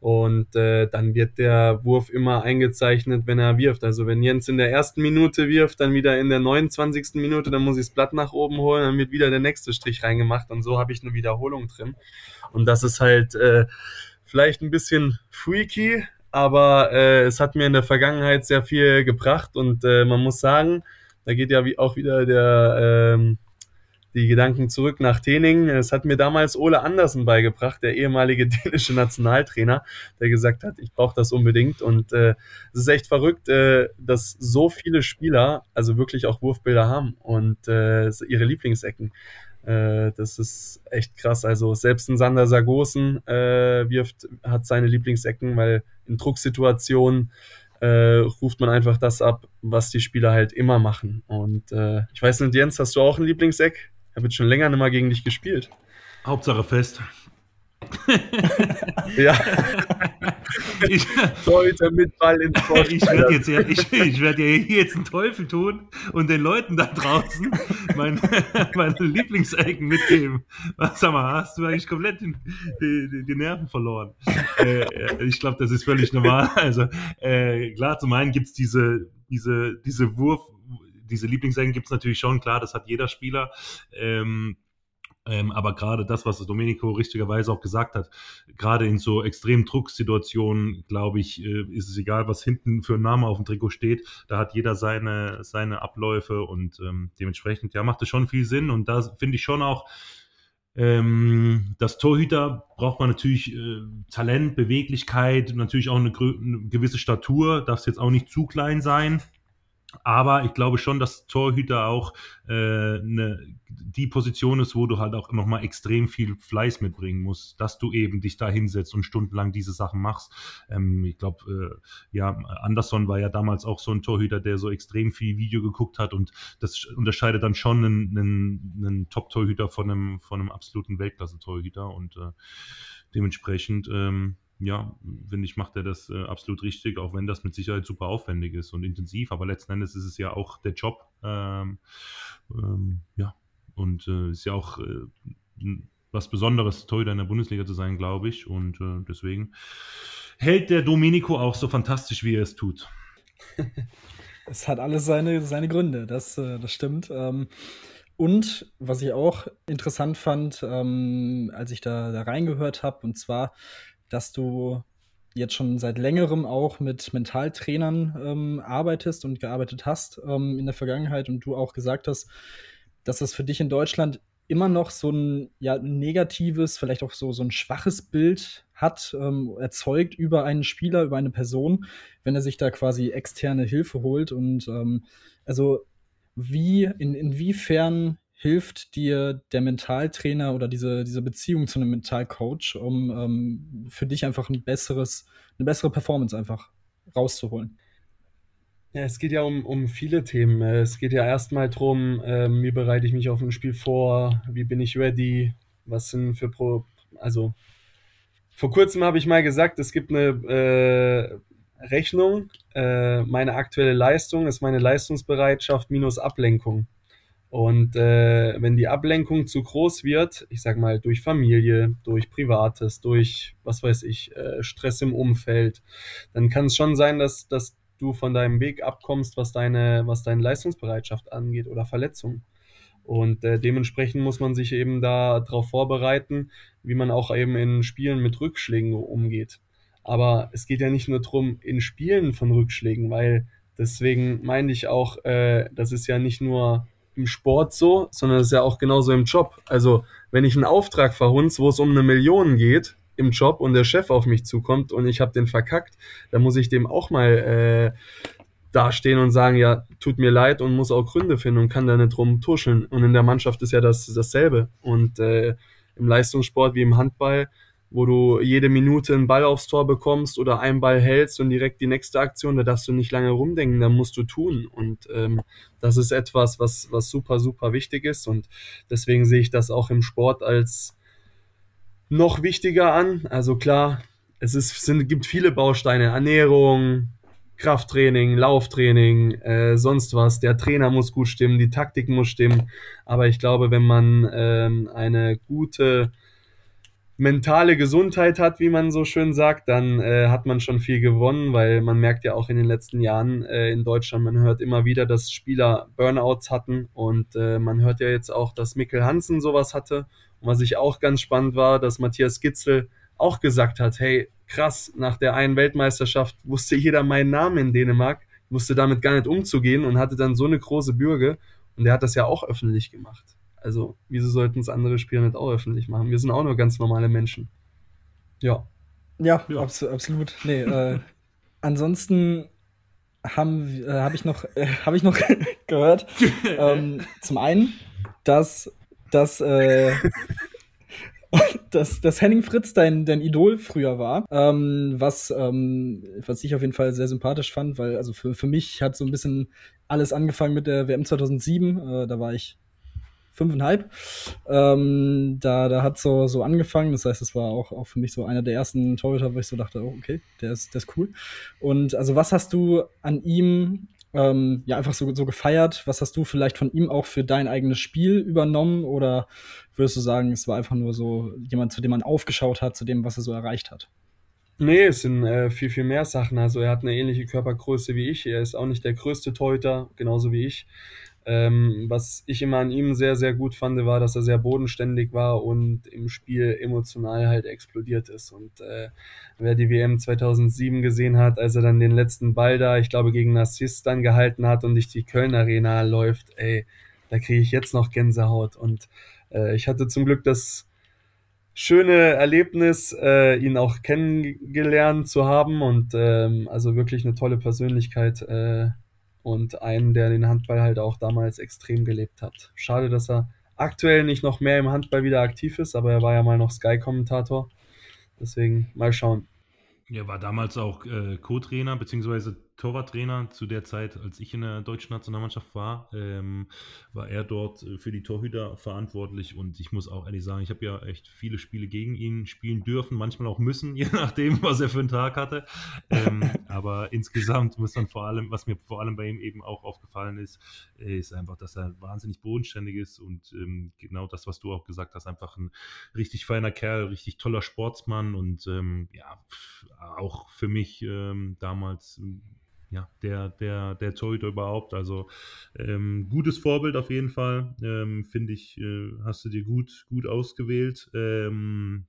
und äh, dann wird der Wurf immer eingezeichnet, wenn er wirft. Also wenn Jens in der ersten Minute wirft, dann wieder in der 29. Minute, dann muss ich das Blatt nach oben holen, dann wird wieder der nächste Strich reingemacht und so habe ich eine Wiederholung drin. Und das ist halt äh, vielleicht ein bisschen freaky, aber äh, es hat mir in der Vergangenheit sehr viel gebracht und äh, man muss sagen, da geht ja wie auch wieder der äh, die Gedanken zurück nach Tening. Es hat mir damals Ole Andersen beigebracht, der ehemalige dänische Nationaltrainer, der gesagt hat, ich brauche das unbedingt. Und äh, es ist echt verrückt, äh, dass so viele Spieler also wirklich auch Wurfbilder haben und äh, ihre Lieblingsecken. Äh, das ist echt krass. Also selbst ein Sander Sargosen äh, wirft, hat seine Lieblingsecken, weil in Drucksituationen äh, ruft man einfach das ab, was die Spieler halt immer machen. Und äh, ich weiß nicht, Jens, hast du auch ein Lieblingseck? Ich habe jetzt schon länger nicht mehr gegen dich gespielt. Hauptsache fest. ja. ich, Torhüter mit Ball ins Tor. Ich werde jetzt, ja, ich, ich werd ja hier jetzt einen Teufel tun und den Leuten da draußen meine, meine Lieblingsecken mitgeben. Was sag mal, hast du eigentlich komplett die, die, die Nerven verloren? Äh, äh ich glaube, das ist völlig normal. Also äh, klar, zum einen gibt es diese, diese, diese Wurf, diese Lieblingsecken gibt es natürlich schon, klar, das hat jeder Spieler. Ähm, ähm, aber gerade das, was Domenico richtigerweise auch gesagt hat, gerade in so extremen Drucksituationen, glaube ich, äh, ist es egal, was hinten für ein Name auf dem Trikot steht. Da hat jeder seine, seine Abläufe und ähm, dementsprechend, ja, macht es schon viel Sinn. Und da finde ich schon auch, ähm, das Torhüter braucht man natürlich äh, Talent, Beweglichkeit, natürlich auch eine, eine gewisse Statur, darf es jetzt auch nicht zu klein sein. Aber ich glaube schon, dass Torhüter auch äh, ne, die Position ist, wo du halt auch nochmal extrem viel Fleiß mitbringen musst, dass du eben dich da hinsetzt und stundenlang diese Sachen machst. Ähm, ich glaube, äh, ja, Anderson war ja damals auch so ein Torhüter, der so extrem viel Video geguckt hat und das unterscheidet dann schon einen, einen, einen Top-Torhüter von einem, von einem absoluten Weltklasse-Torhüter und äh, dementsprechend ähm, ja, finde ich, macht er das äh, absolut richtig, auch wenn das mit Sicherheit super aufwendig ist und intensiv. Aber letzten Endes ist es ja auch der Job. Ähm, ähm, ja, und äh, ist ja auch äh, was Besonderes, Torhüter in der Bundesliga zu sein, glaube ich. Und äh, deswegen hält der Domenico auch so fantastisch, wie er es tut. es hat alles seine, seine Gründe, das, äh, das stimmt. Ähm, und was ich auch interessant fand, ähm, als ich da, da reingehört habe, und zwar dass du jetzt schon seit längerem auch mit Mentaltrainern ähm, arbeitest und gearbeitet hast ähm, in der Vergangenheit und du auch gesagt hast, dass das für dich in Deutschland immer noch so ein ja, negatives, vielleicht auch so, so ein schwaches Bild hat, ähm, erzeugt über einen Spieler, über eine Person, wenn er sich da quasi externe Hilfe holt. Und ähm, also wie, in, inwiefern hilft dir der Mentaltrainer oder diese, diese Beziehung zu einem Mentalcoach, um ähm, für dich einfach ein besseres, eine bessere Performance einfach rauszuholen? Ja, es geht ja um, um viele Themen. Es geht ja erstmal darum, ähm, wie bereite ich mich auf ein Spiel vor, wie bin ich ready, was sind für Pro. Also, vor kurzem habe ich mal gesagt, es gibt eine äh, Rechnung. Äh, meine aktuelle Leistung ist meine Leistungsbereitschaft minus Ablenkung. Und äh, wenn die Ablenkung zu groß wird, ich sag mal durch Familie, durch Privates, durch was weiß ich, äh, Stress im Umfeld, dann kann es schon sein, dass, dass du von deinem Weg abkommst, was deine, was deine Leistungsbereitschaft angeht oder Verletzungen. Und äh, dementsprechend muss man sich eben da darauf vorbereiten, wie man auch eben in Spielen mit Rückschlägen umgeht. Aber es geht ja nicht nur darum, in Spielen von Rückschlägen, weil deswegen meine ich auch, äh, das ist ja nicht nur im Sport so, sondern es ist ja auch genauso im Job. Also, wenn ich einen Auftrag verhunz, wo es um eine Million geht im Job und der Chef auf mich zukommt und ich habe den verkackt, dann muss ich dem auch mal äh, dastehen und sagen, ja, tut mir leid und muss auch Gründe finden und kann da nicht drum tuscheln. Und in der Mannschaft ist ja das dasselbe. Und äh, im Leistungssport wie im Handball wo du jede Minute einen Ball aufs Tor bekommst oder einen Ball hältst und direkt die nächste Aktion, da darfst du nicht lange rumdenken, da musst du tun. Und ähm, das ist etwas, was, was super, super wichtig ist. Und deswegen sehe ich das auch im Sport als noch wichtiger an. Also klar, es ist, sind, gibt viele Bausteine, Ernährung, Krafttraining, Lauftraining, äh, sonst was. Der Trainer muss gut stimmen, die Taktik muss stimmen. Aber ich glaube, wenn man ähm, eine gute mentale Gesundheit hat, wie man so schön sagt, dann äh, hat man schon viel gewonnen, weil man merkt ja auch in den letzten Jahren äh, in Deutschland, man hört immer wieder, dass Spieler Burnouts hatten und äh, man hört ja jetzt auch, dass Mikkel Hansen sowas hatte. Und was ich auch ganz spannend war, dass Matthias Gitzel auch gesagt hat, hey, krass, nach der einen Weltmeisterschaft wusste jeder meinen Namen in Dänemark, wusste damit gar nicht umzugehen und hatte dann so eine große Bürge und er hat das ja auch öffentlich gemacht. Also, wieso sollten es andere Spieler nicht auch öffentlich machen? Wir sind auch nur ganz normale Menschen. Ja. Ja, ja. Abs absolut. Nee, äh, ansonsten habe äh, hab ich noch, äh, hab ich noch gehört, ähm, zum einen, dass, dass, äh, dass, dass Henning Fritz dein, dein Idol früher war, ähm, was, ähm, was ich auf jeden Fall sehr sympathisch fand, weil also für, für mich hat so ein bisschen alles angefangen mit der WM 2007, äh, da war ich fünfeinhalb. Ähm, da, da hat so, so angefangen. Das heißt, es war auch, auch für mich so einer der ersten Torhüter, wo ich so dachte, oh, okay, der ist, der ist cool. Und also was hast du an ihm ähm, ja einfach so, so gefeiert? Was hast du vielleicht von ihm auch für dein eigenes Spiel übernommen? Oder würdest du sagen, es war einfach nur so jemand, zu dem man aufgeschaut hat, zu dem, was er so erreicht hat? Nee, es sind äh, viel, viel mehr Sachen. Also er hat eine ähnliche Körpergröße wie ich. Er ist auch nicht der größte Torhüter, genauso wie ich. Ähm, was ich immer an ihm sehr, sehr gut fand, war, dass er sehr bodenständig war und im Spiel emotional halt explodiert ist. Und äh, wer die WM 2007 gesehen hat, als er dann den letzten Ball da, ich glaube, gegen Narciss dann gehalten hat und durch die Köln Arena läuft, ey, da kriege ich jetzt noch Gänsehaut. Und äh, ich hatte zum Glück das schöne Erlebnis, äh, ihn auch kennengelernt zu haben und ähm, also wirklich eine tolle Persönlichkeit. Äh, und einen, der den Handball halt auch damals extrem gelebt hat. Schade, dass er aktuell nicht noch mehr im Handball wieder aktiv ist, aber er war ja mal noch Sky-Kommentator. Deswegen mal schauen. Er war damals auch äh, Co-Trainer beziehungsweise Torwarttrainer zu der Zeit, als ich in der deutschen Nationalmannschaft war, ähm, war er dort äh, für die Torhüter verantwortlich und ich muss auch ehrlich sagen, ich habe ja echt viele Spiele gegen ihn spielen dürfen, manchmal auch müssen, je nachdem, was er für einen Tag hatte. Ähm, aber insgesamt muss man vor allem, was mir vor allem bei ihm eben auch aufgefallen ist, ist einfach, dass er wahnsinnig bodenständig ist und ähm, genau das, was du auch gesagt hast, einfach ein richtig feiner Kerl, richtig toller Sportsmann und ähm, ja, auch für mich ähm, damals ja, der, der, der Torhüter überhaupt. Also ähm, gutes Vorbild auf jeden Fall. Ähm, Finde ich, äh, hast du dir gut, gut ausgewählt. Ähm,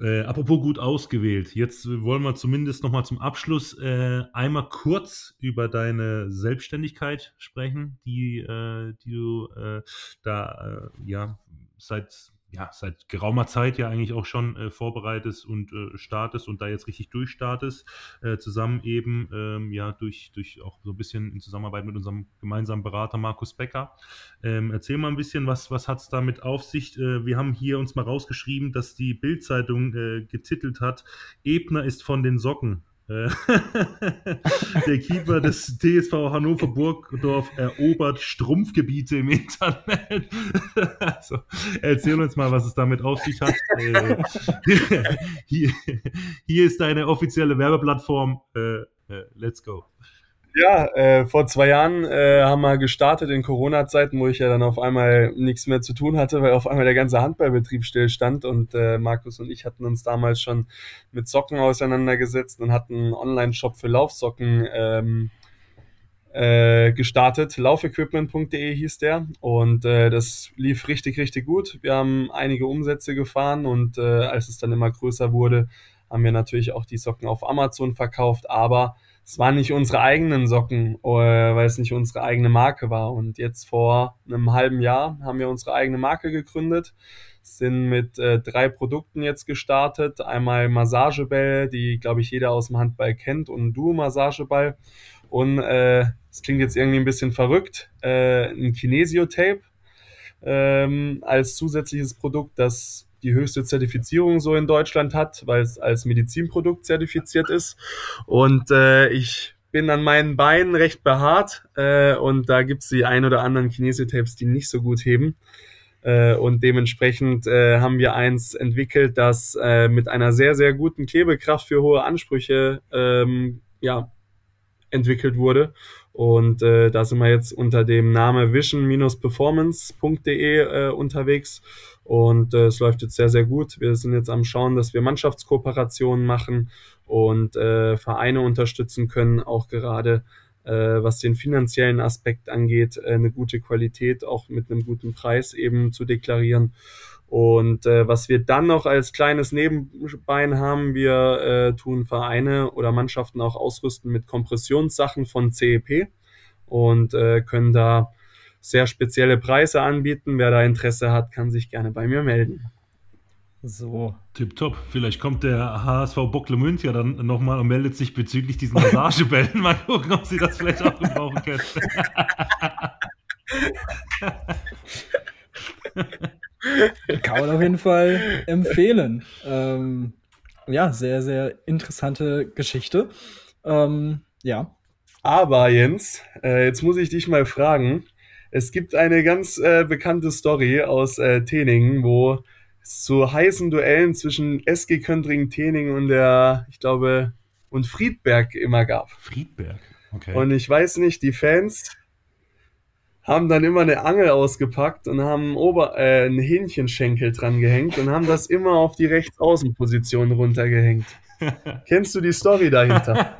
äh, apropos gut ausgewählt, jetzt wollen wir zumindest nochmal zum Abschluss äh, einmal kurz über deine Selbstständigkeit sprechen, die, äh, die du äh, da äh, ja seit ja, seit geraumer Zeit ja eigentlich auch schon äh, vorbereitest und äh, startest und da jetzt richtig durchstartest, äh, zusammen eben ähm, ja durch, durch auch so ein bisschen in Zusammenarbeit mit unserem gemeinsamen Berater Markus Becker. Ähm, erzähl mal ein bisschen, was, was hat es damit auf sich? Äh, wir haben hier uns mal rausgeschrieben, dass die Bildzeitung äh, getitelt hat, Ebner ist von den Socken. Äh, der Keeper des TSV Hannover Burgdorf erobert Strumpfgebiete im Internet. also, erzähl uns mal, was es damit auf sich hat. Äh, hier, hier, ist deine offizielle Werbeplattform. Äh, let's go. Ja, äh, vor zwei Jahren äh, haben wir gestartet in Corona-Zeiten, wo ich ja dann auf einmal nichts mehr zu tun hatte, weil auf einmal der ganze Handballbetrieb stillstand und äh, Markus und ich hatten uns damals schon mit Socken auseinandergesetzt und hatten einen Online-Shop für Laufsocken ähm, äh, gestartet. Laufequipment.de hieß der und äh, das lief richtig, richtig gut. Wir haben einige Umsätze gefahren und äh, als es dann immer größer wurde, haben wir natürlich auch die Socken auf Amazon verkauft, aber es waren nicht unsere eigenen Socken, äh, weil es nicht unsere eigene Marke war. Und jetzt vor einem halben Jahr haben wir unsere eigene Marke gegründet, sind mit äh, drei Produkten jetzt gestartet. Einmal Massagebälle, die, glaube ich, jeder aus dem Handball kennt, und ein Duo-Massageball. Und äh, es klingt jetzt irgendwie ein bisschen verrückt, äh, ein Kinesio-Tape ähm, als zusätzliches Produkt, das die höchste Zertifizierung so in Deutschland hat, weil es als Medizinprodukt zertifiziert ist. Und äh, ich bin an meinen Beinen recht behaart äh, und da gibt es die ein oder anderen Kinesiotapes, die nicht so gut heben. Äh, und dementsprechend äh, haben wir eins entwickelt, das äh, mit einer sehr, sehr guten Klebekraft für hohe Ansprüche ähm, ja, entwickelt wurde. Und äh, da sind wir jetzt unter dem Name vision-performance.de äh, unterwegs und äh, es läuft jetzt sehr, sehr gut. Wir sind jetzt am Schauen, dass wir Mannschaftskooperationen machen und äh, Vereine unterstützen können, auch gerade äh, was den finanziellen Aspekt angeht, äh, eine gute Qualität auch mit einem guten Preis eben zu deklarieren. Und äh, was wir dann noch als kleines Nebenbein haben, wir äh, tun Vereine oder Mannschaften auch ausrüsten mit Kompressionssachen von CEP und äh, können da sehr spezielle Preise anbieten. Wer da Interesse hat, kann sich gerne bei mir melden. So. Tipptopp. Vielleicht kommt der HSV Bocklemünd ja dann nochmal und meldet sich bezüglich diesen Massagebällen. mal gucken, ob sie das vielleicht auch gebrauchen können. Kann man auf jeden Fall empfehlen. Ähm, ja, sehr, sehr interessante Geschichte. Ähm, ja. Aber Jens, äh, jetzt muss ich dich mal fragen, Es gibt eine ganz äh, bekannte Story aus äh, Teningen, wo es zu heißen Duellen zwischen SG Köntringen Teningen und der, ich glaube, und Friedberg immer gab. Friedberg, okay. Und ich weiß nicht, die Fans haben dann immer eine Angel ausgepackt und haben Ober äh, einen Hähnchenschenkel dran gehängt und haben das immer auf die Rechtsaußenposition runtergehängt. Kennst du die Story dahinter?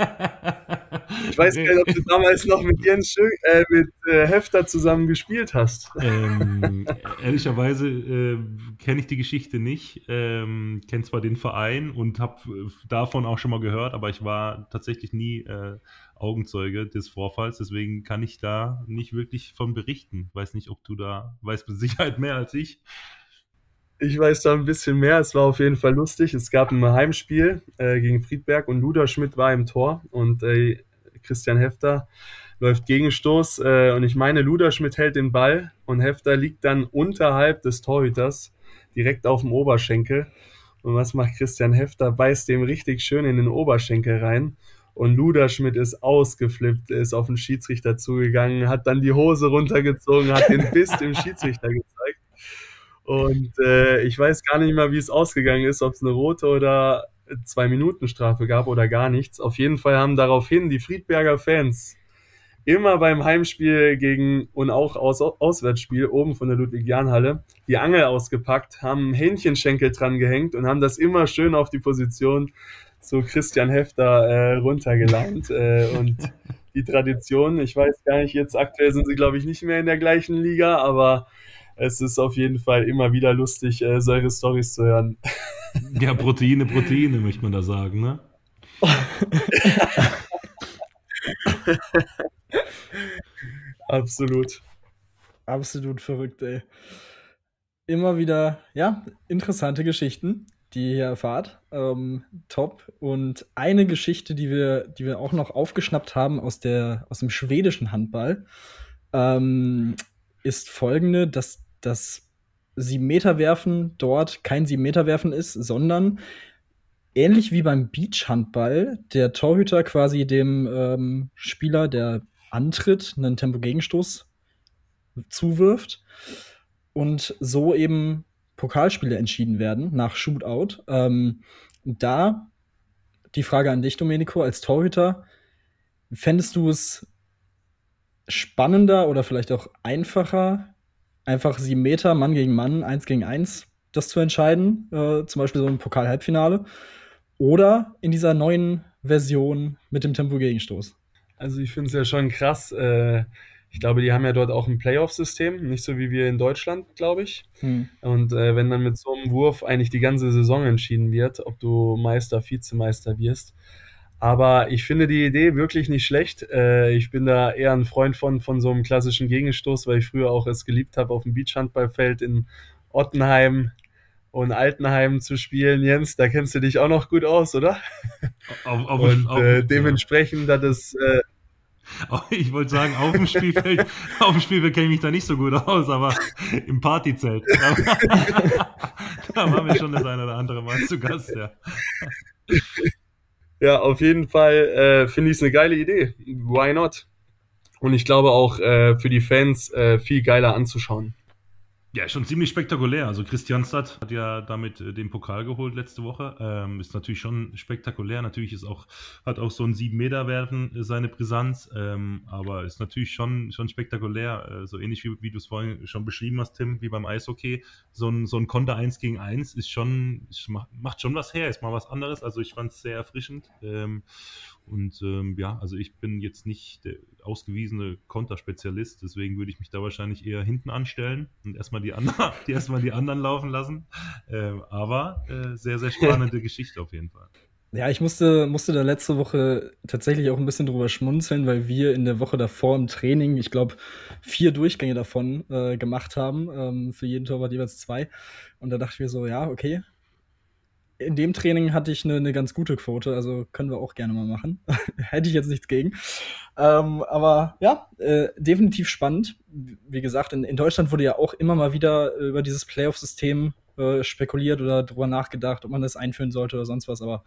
Ich weiß gar nicht, ob du damals noch mit Jens Schö äh, mit äh, Hefter zusammen gespielt hast. Ähm, ehrlicherweise äh, kenne ich die Geschichte nicht, ähm, kenne zwar den Verein und habe äh, davon auch schon mal gehört, aber ich war tatsächlich nie äh, Augenzeuge des Vorfalls, deswegen kann ich da nicht wirklich von berichten. Weiß nicht, ob du da weißt mit Sicherheit mehr als ich. Ich weiß da ein bisschen mehr. Es war auf jeden Fall lustig. Es gab ein Heimspiel äh, gegen Friedberg und Luder Schmidt war im Tor und äh, Christian Hefter läuft Gegenstoß äh, und ich meine, Luder Schmidt hält den Ball und Hefter liegt dann unterhalb des Torhüters direkt auf dem Oberschenkel. Und was macht Christian Hefter? Beißt dem richtig schön in den Oberschenkel rein. Und Luderschmidt ist ausgeflippt, ist auf den Schiedsrichter zugegangen, hat dann die Hose runtergezogen, hat den Biss dem Schiedsrichter gezeigt. Und äh, ich weiß gar nicht mal, wie es ausgegangen ist, ob es eine rote oder zwei Minuten Strafe gab oder gar nichts. Auf jeden Fall haben daraufhin die Friedberger Fans immer beim Heimspiel gegen und auch aus, Auswärtsspiel oben von der Ludwig-Jahn-Halle die Angel ausgepackt, haben Hähnchenschenkel dran gehängt und haben das immer schön auf die Position zu Christian Hefter äh, runtergelangt. äh, und die Tradition, ich weiß gar nicht, jetzt aktuell sind sie, glaube ich, nicht mehr in der gleichen Liga, aber es ist auf jeden Fall immer wieder lustig, äh, solche Stories zu hören. Ja, Proteine, Proteine, möchte man da sagen, ne? Absolut. Absolut verrückt, ey. Immer wieder, ja, interessante Geschichten, die ihr hier erfahrt. Ähm, top. Und eine Geschichte, die wir, die wir auch noch aufgeschnappt haben aus, der, aus dem schwedischen Handball, ähm, ist folgende, dass das Sieben-Meter-Werfen dort kein Sieben-Meter-Werfen ist, sondern ähnlich wie beim Beachhandball der Torhüter quasi dem ähm, Spieler, der antritt, einen Tempo-Gegenstoß zuwirft und so eben Pokalspiele entschieden werden nach Shootout. Ähm, da die Frage an dich, Domenico, als Torhüter, fändest du es spannender oder vielleicht auch einfacher, einfach sieben Meter, Mann gegen Mann, eins gegen eins, das zu entscheiden, äh, zum Beispiel so im Pokal-Halbfinale, oder in dieser neuen Version mit dem Tempo-Gegenstoß? Also ich finde es ja schon krass. Äh, ich glaube, die haben ja dort auch ein Playoff-System, nicht so wie wir in Deutschland, glaube ich. Hm. Und äh, wenn dann mit so einem Wurf eigentlich die ganze Saison entschieden wird, ob du Meister, Vizemeister wirst, aber ich finde die Idee wirklich nicht schlecht. Äh, ich bin da eher ein Freund von, von so einem klassischen Gegenstoß, weil ich früher auch es geliebt habe, auf dem Beachhandballfeld in Ottenheim und Altenheim zu spielen. Jens, da kennst du dich auch noch gut aus, oder? Auf, auf, und auf, äh, dementsprechend, ja. das äh, ich wollte sagen, auf dem Spielfeld, auf dem Spielfeld kenne ich mich da nicht so gut aus, aber im Partyzelt. da waren wir schon das eine oder andere Mal zu Gast, ja. Ja, auf jeden Fall äh, finde ich es eine geile Idee. Why not? Und ich glaube auch äh, für die Fans äh, viel geiler anzuschauen. Ja, schon ziemlich spektakulär. Also Christianstadt hat ja damit äh, den Pokal geholt letzte Woche. Ähm, ist natürlich schon spektakulär. Natürlich ist auch, hat auch so ein 7-Meter-Werfen äh, seine Brisanz, ähm, aber ist natürlich schon, schon spektakulär. Äh, so ähnlich wie, wie du es vorhin schon beschrieben hast, Tim, wie beim Eishockey. So ein, so ein Konter 1 gegen 1 ist schon, macht schon was her, ist mal was anderes. Also ich fand es sehr erfrischend. Ähm, und ähm, ja, also ich bin jetzt nicht der ausgewiesene Konterspezialist, deswegen würde ich mich da wahrscheinlich eher hinten anstellen und erstmal die, andre, die, erstmal die anderen laufen lassen. Ähm, aber äh, sehr, sehr spannende Geschichte auf jeden Fall. Ja, ich musste, musste da letzte Woche tatsächlich auch ein bisschen drüber schmunzeln, weil wir in der Woche davor im Training, ich glaube, vier Durchgänge davon äh, gemacht haben. Ähm, für jeden Torwart jeweils zwei. Und da dachte ich mir so, ja, okay, in dem Training hatte ich eine, eine ganz gute Quote, also können wir auch gerne mal machen. Hätte ich jetzt nichts gegen. Ähm, aber ja, äh, definitiv spannend. Wie gesagt, in, in, Deutschland wurde ja auch immer mal wieder über dieses Playoff-System äh, spekuliert oder darüber nachgedacht, ob man das einführen sollte oder sonst was. Aber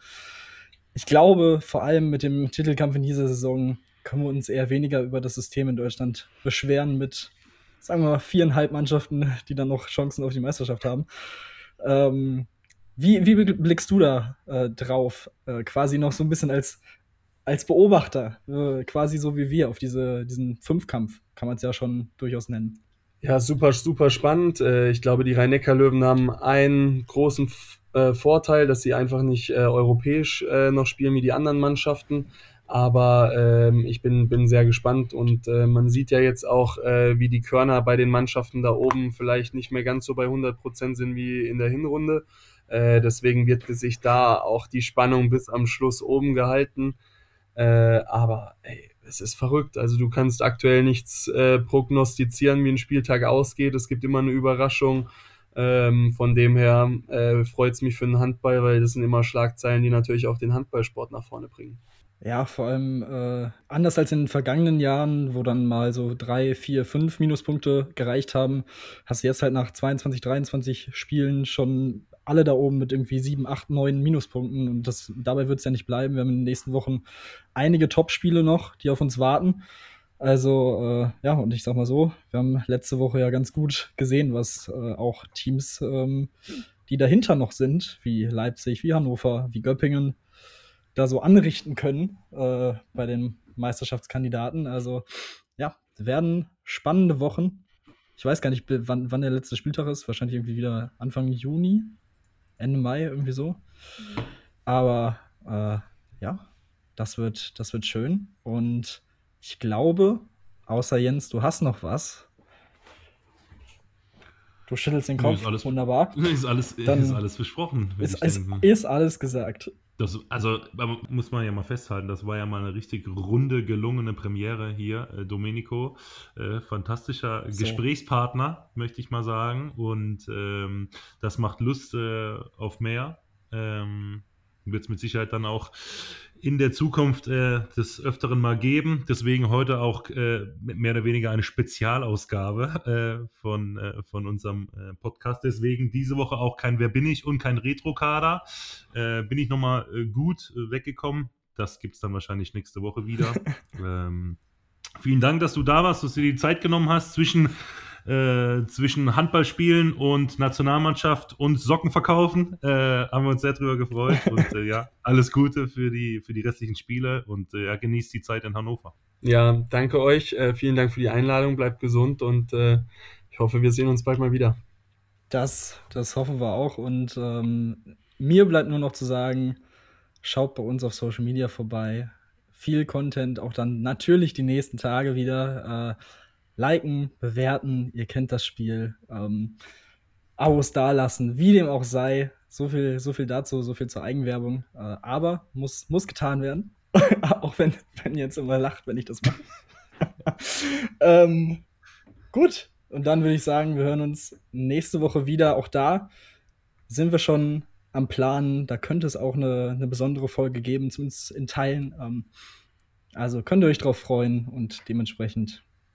ich glaube, vor allem mit dem Titelkampf in dieser Saison können wir uns eher weniger über das System in Deutschland beschweren mit sagen wir mal, viereinhalb Mannschaften, die dann noch Chancen auf die Meisterschaft haben. Ähm, wie, wie blickst du da äh, drauf? Äh, quasi noch so ein bisschen als, als Beobachter, äh, quasi so wie wir, auf diese, diesen Fünfkampf, kann man es ja schon durchaus nennen. Ja, super, super spannend. Äh, ich glaube, die Rhein-Neckar-Löwen haben einen großen äh, Vorteil, dass sie einfach nicht äh, europäisch noch spielen wie die anderen Mannschaften. Aber ähm, ich bin, bin sehr gespannt und äh, man sieht ja jetzt auch, äh, wie die Körner bei den Mannschaften da oben vielleicht nicht mehr ganz so bei 100 Prozent sind wie in der Hinrunde. Äh, deswegen wird sich da auch die Spannung bis am Schluss oben gehalten. Äh, aber ey, es ist verrückt. Also du kannst aktuell nichts äh, prognostizieren, wie ein Spieltag ausgeht. Es gibt immer eine Überraschung. Ähm, von dem her äh, freut es mich für den Handball, weil das sind immer Schlagzeilen, die natürlich auch den Handballsport nach vorne bringen. Ja, vor allem äh, anders als in den vergangenen Jahren, wo dann mal so drei, vier, fünf Minuspunkte gereicht haben, hast du jetzt halt nach 22, 23 Spielen schon alle da oben mit irgendwie sieben, acht, neun Minuspunkten. Und das, dabei wird es ja nicht bleiben. Wir haben in den nächsten Wochen einige Top-Spiele noch, die auf uns warten. Also, äh, ja, und ich sag mal so, wir haben letzte Woche ja ganz gut gesehen, was äh, auch Teams, ähm, die dahinter noch sind, wie Leipzig, wie Hannover, wie Göppingen, da so anrichten können äh, bei den Meisterschaftskandidaten. Also, ja, werden spannende Wochen. Ich weiß gar nicht, wann, wann der letzte Spieltag ist. Wahrscheinlich irgendwie wieder Anfang Juni, Ende Mai, irgendwie so. Aber äh, ja, das wird, das wird schön. Und ich glaube, außer Jens, du hast noch was. Du schüttelst den Kopf. Ist alles, Wunderbar. Ist alles, Dann ist alles besprochen. Ist, ist, ist, alles gesagt. Das, also muss man ja mal festhalten, das war ja mal eine richtig runde, gelungene Premiere hier. Äh, Domenico, äh, fantastischer so. Gesprächspartner, möchte ich mal sagen. Und ähm, das macht Lust äh, auf mehr. Ähm, wird es mit Sicherheit dann auch in der Zukunft äh, des Öfteren mal geben. Deswegen heute auch äh, mehr oder weniger eine Spezialausgabe äh, von, äh, von unserem äh, Podcast. Deswegen diese Woche auch kein Wer bin ich und kein Retro-Kader. Äh, bin ich nochmal äh, gut weggekommen. Das gibt es dann wahrscheinlich nächste Woche wieder. ähm, vielen Dank, dass du da warst, dass du dir die Zeit genommen hast zwischen äh, zwischen Handballspielen und Nationalmannschaft und Socken verkaufen. Äh, haben wir uns sehr drüber gefreut. Und äh, ja, alles Gute für die, für die restlichen Spiele und äh, ja, genießt die Zeit in Hannover. Ja, danke euch. Äh, vielen Dank für die Einladung. Bleibt gesund und ich hoffe, wir sehen uns bald mal wieder. Das, das hoffen wir auch. Und ähm, mir bleibt nur noch zu sagen, schaut bei uns auf Social Media vorbei. Viel Content, auch dann natürlich die nächsten Tage wieder. Liken, bewerten, ihr kennt das Spiel. Ähm, Abos dalassen, wie dem auch sei. So viel, so viel dazu, so viel zur Eigenwerbung. Äh, aber muss, muss getan werden. auch wenn, wenn jetzt immer lacht, wenn ich das mache. ähm, gut, und dann würde ich sagen, wir hören uns nächste Woche wieder. Auch da sind wir schon am Plan. Da könnte es auch eine, eine besondere Folge geben, zumindest in Teilen. Ähm, also könnt ihr euch drauf freuen und dementsprechend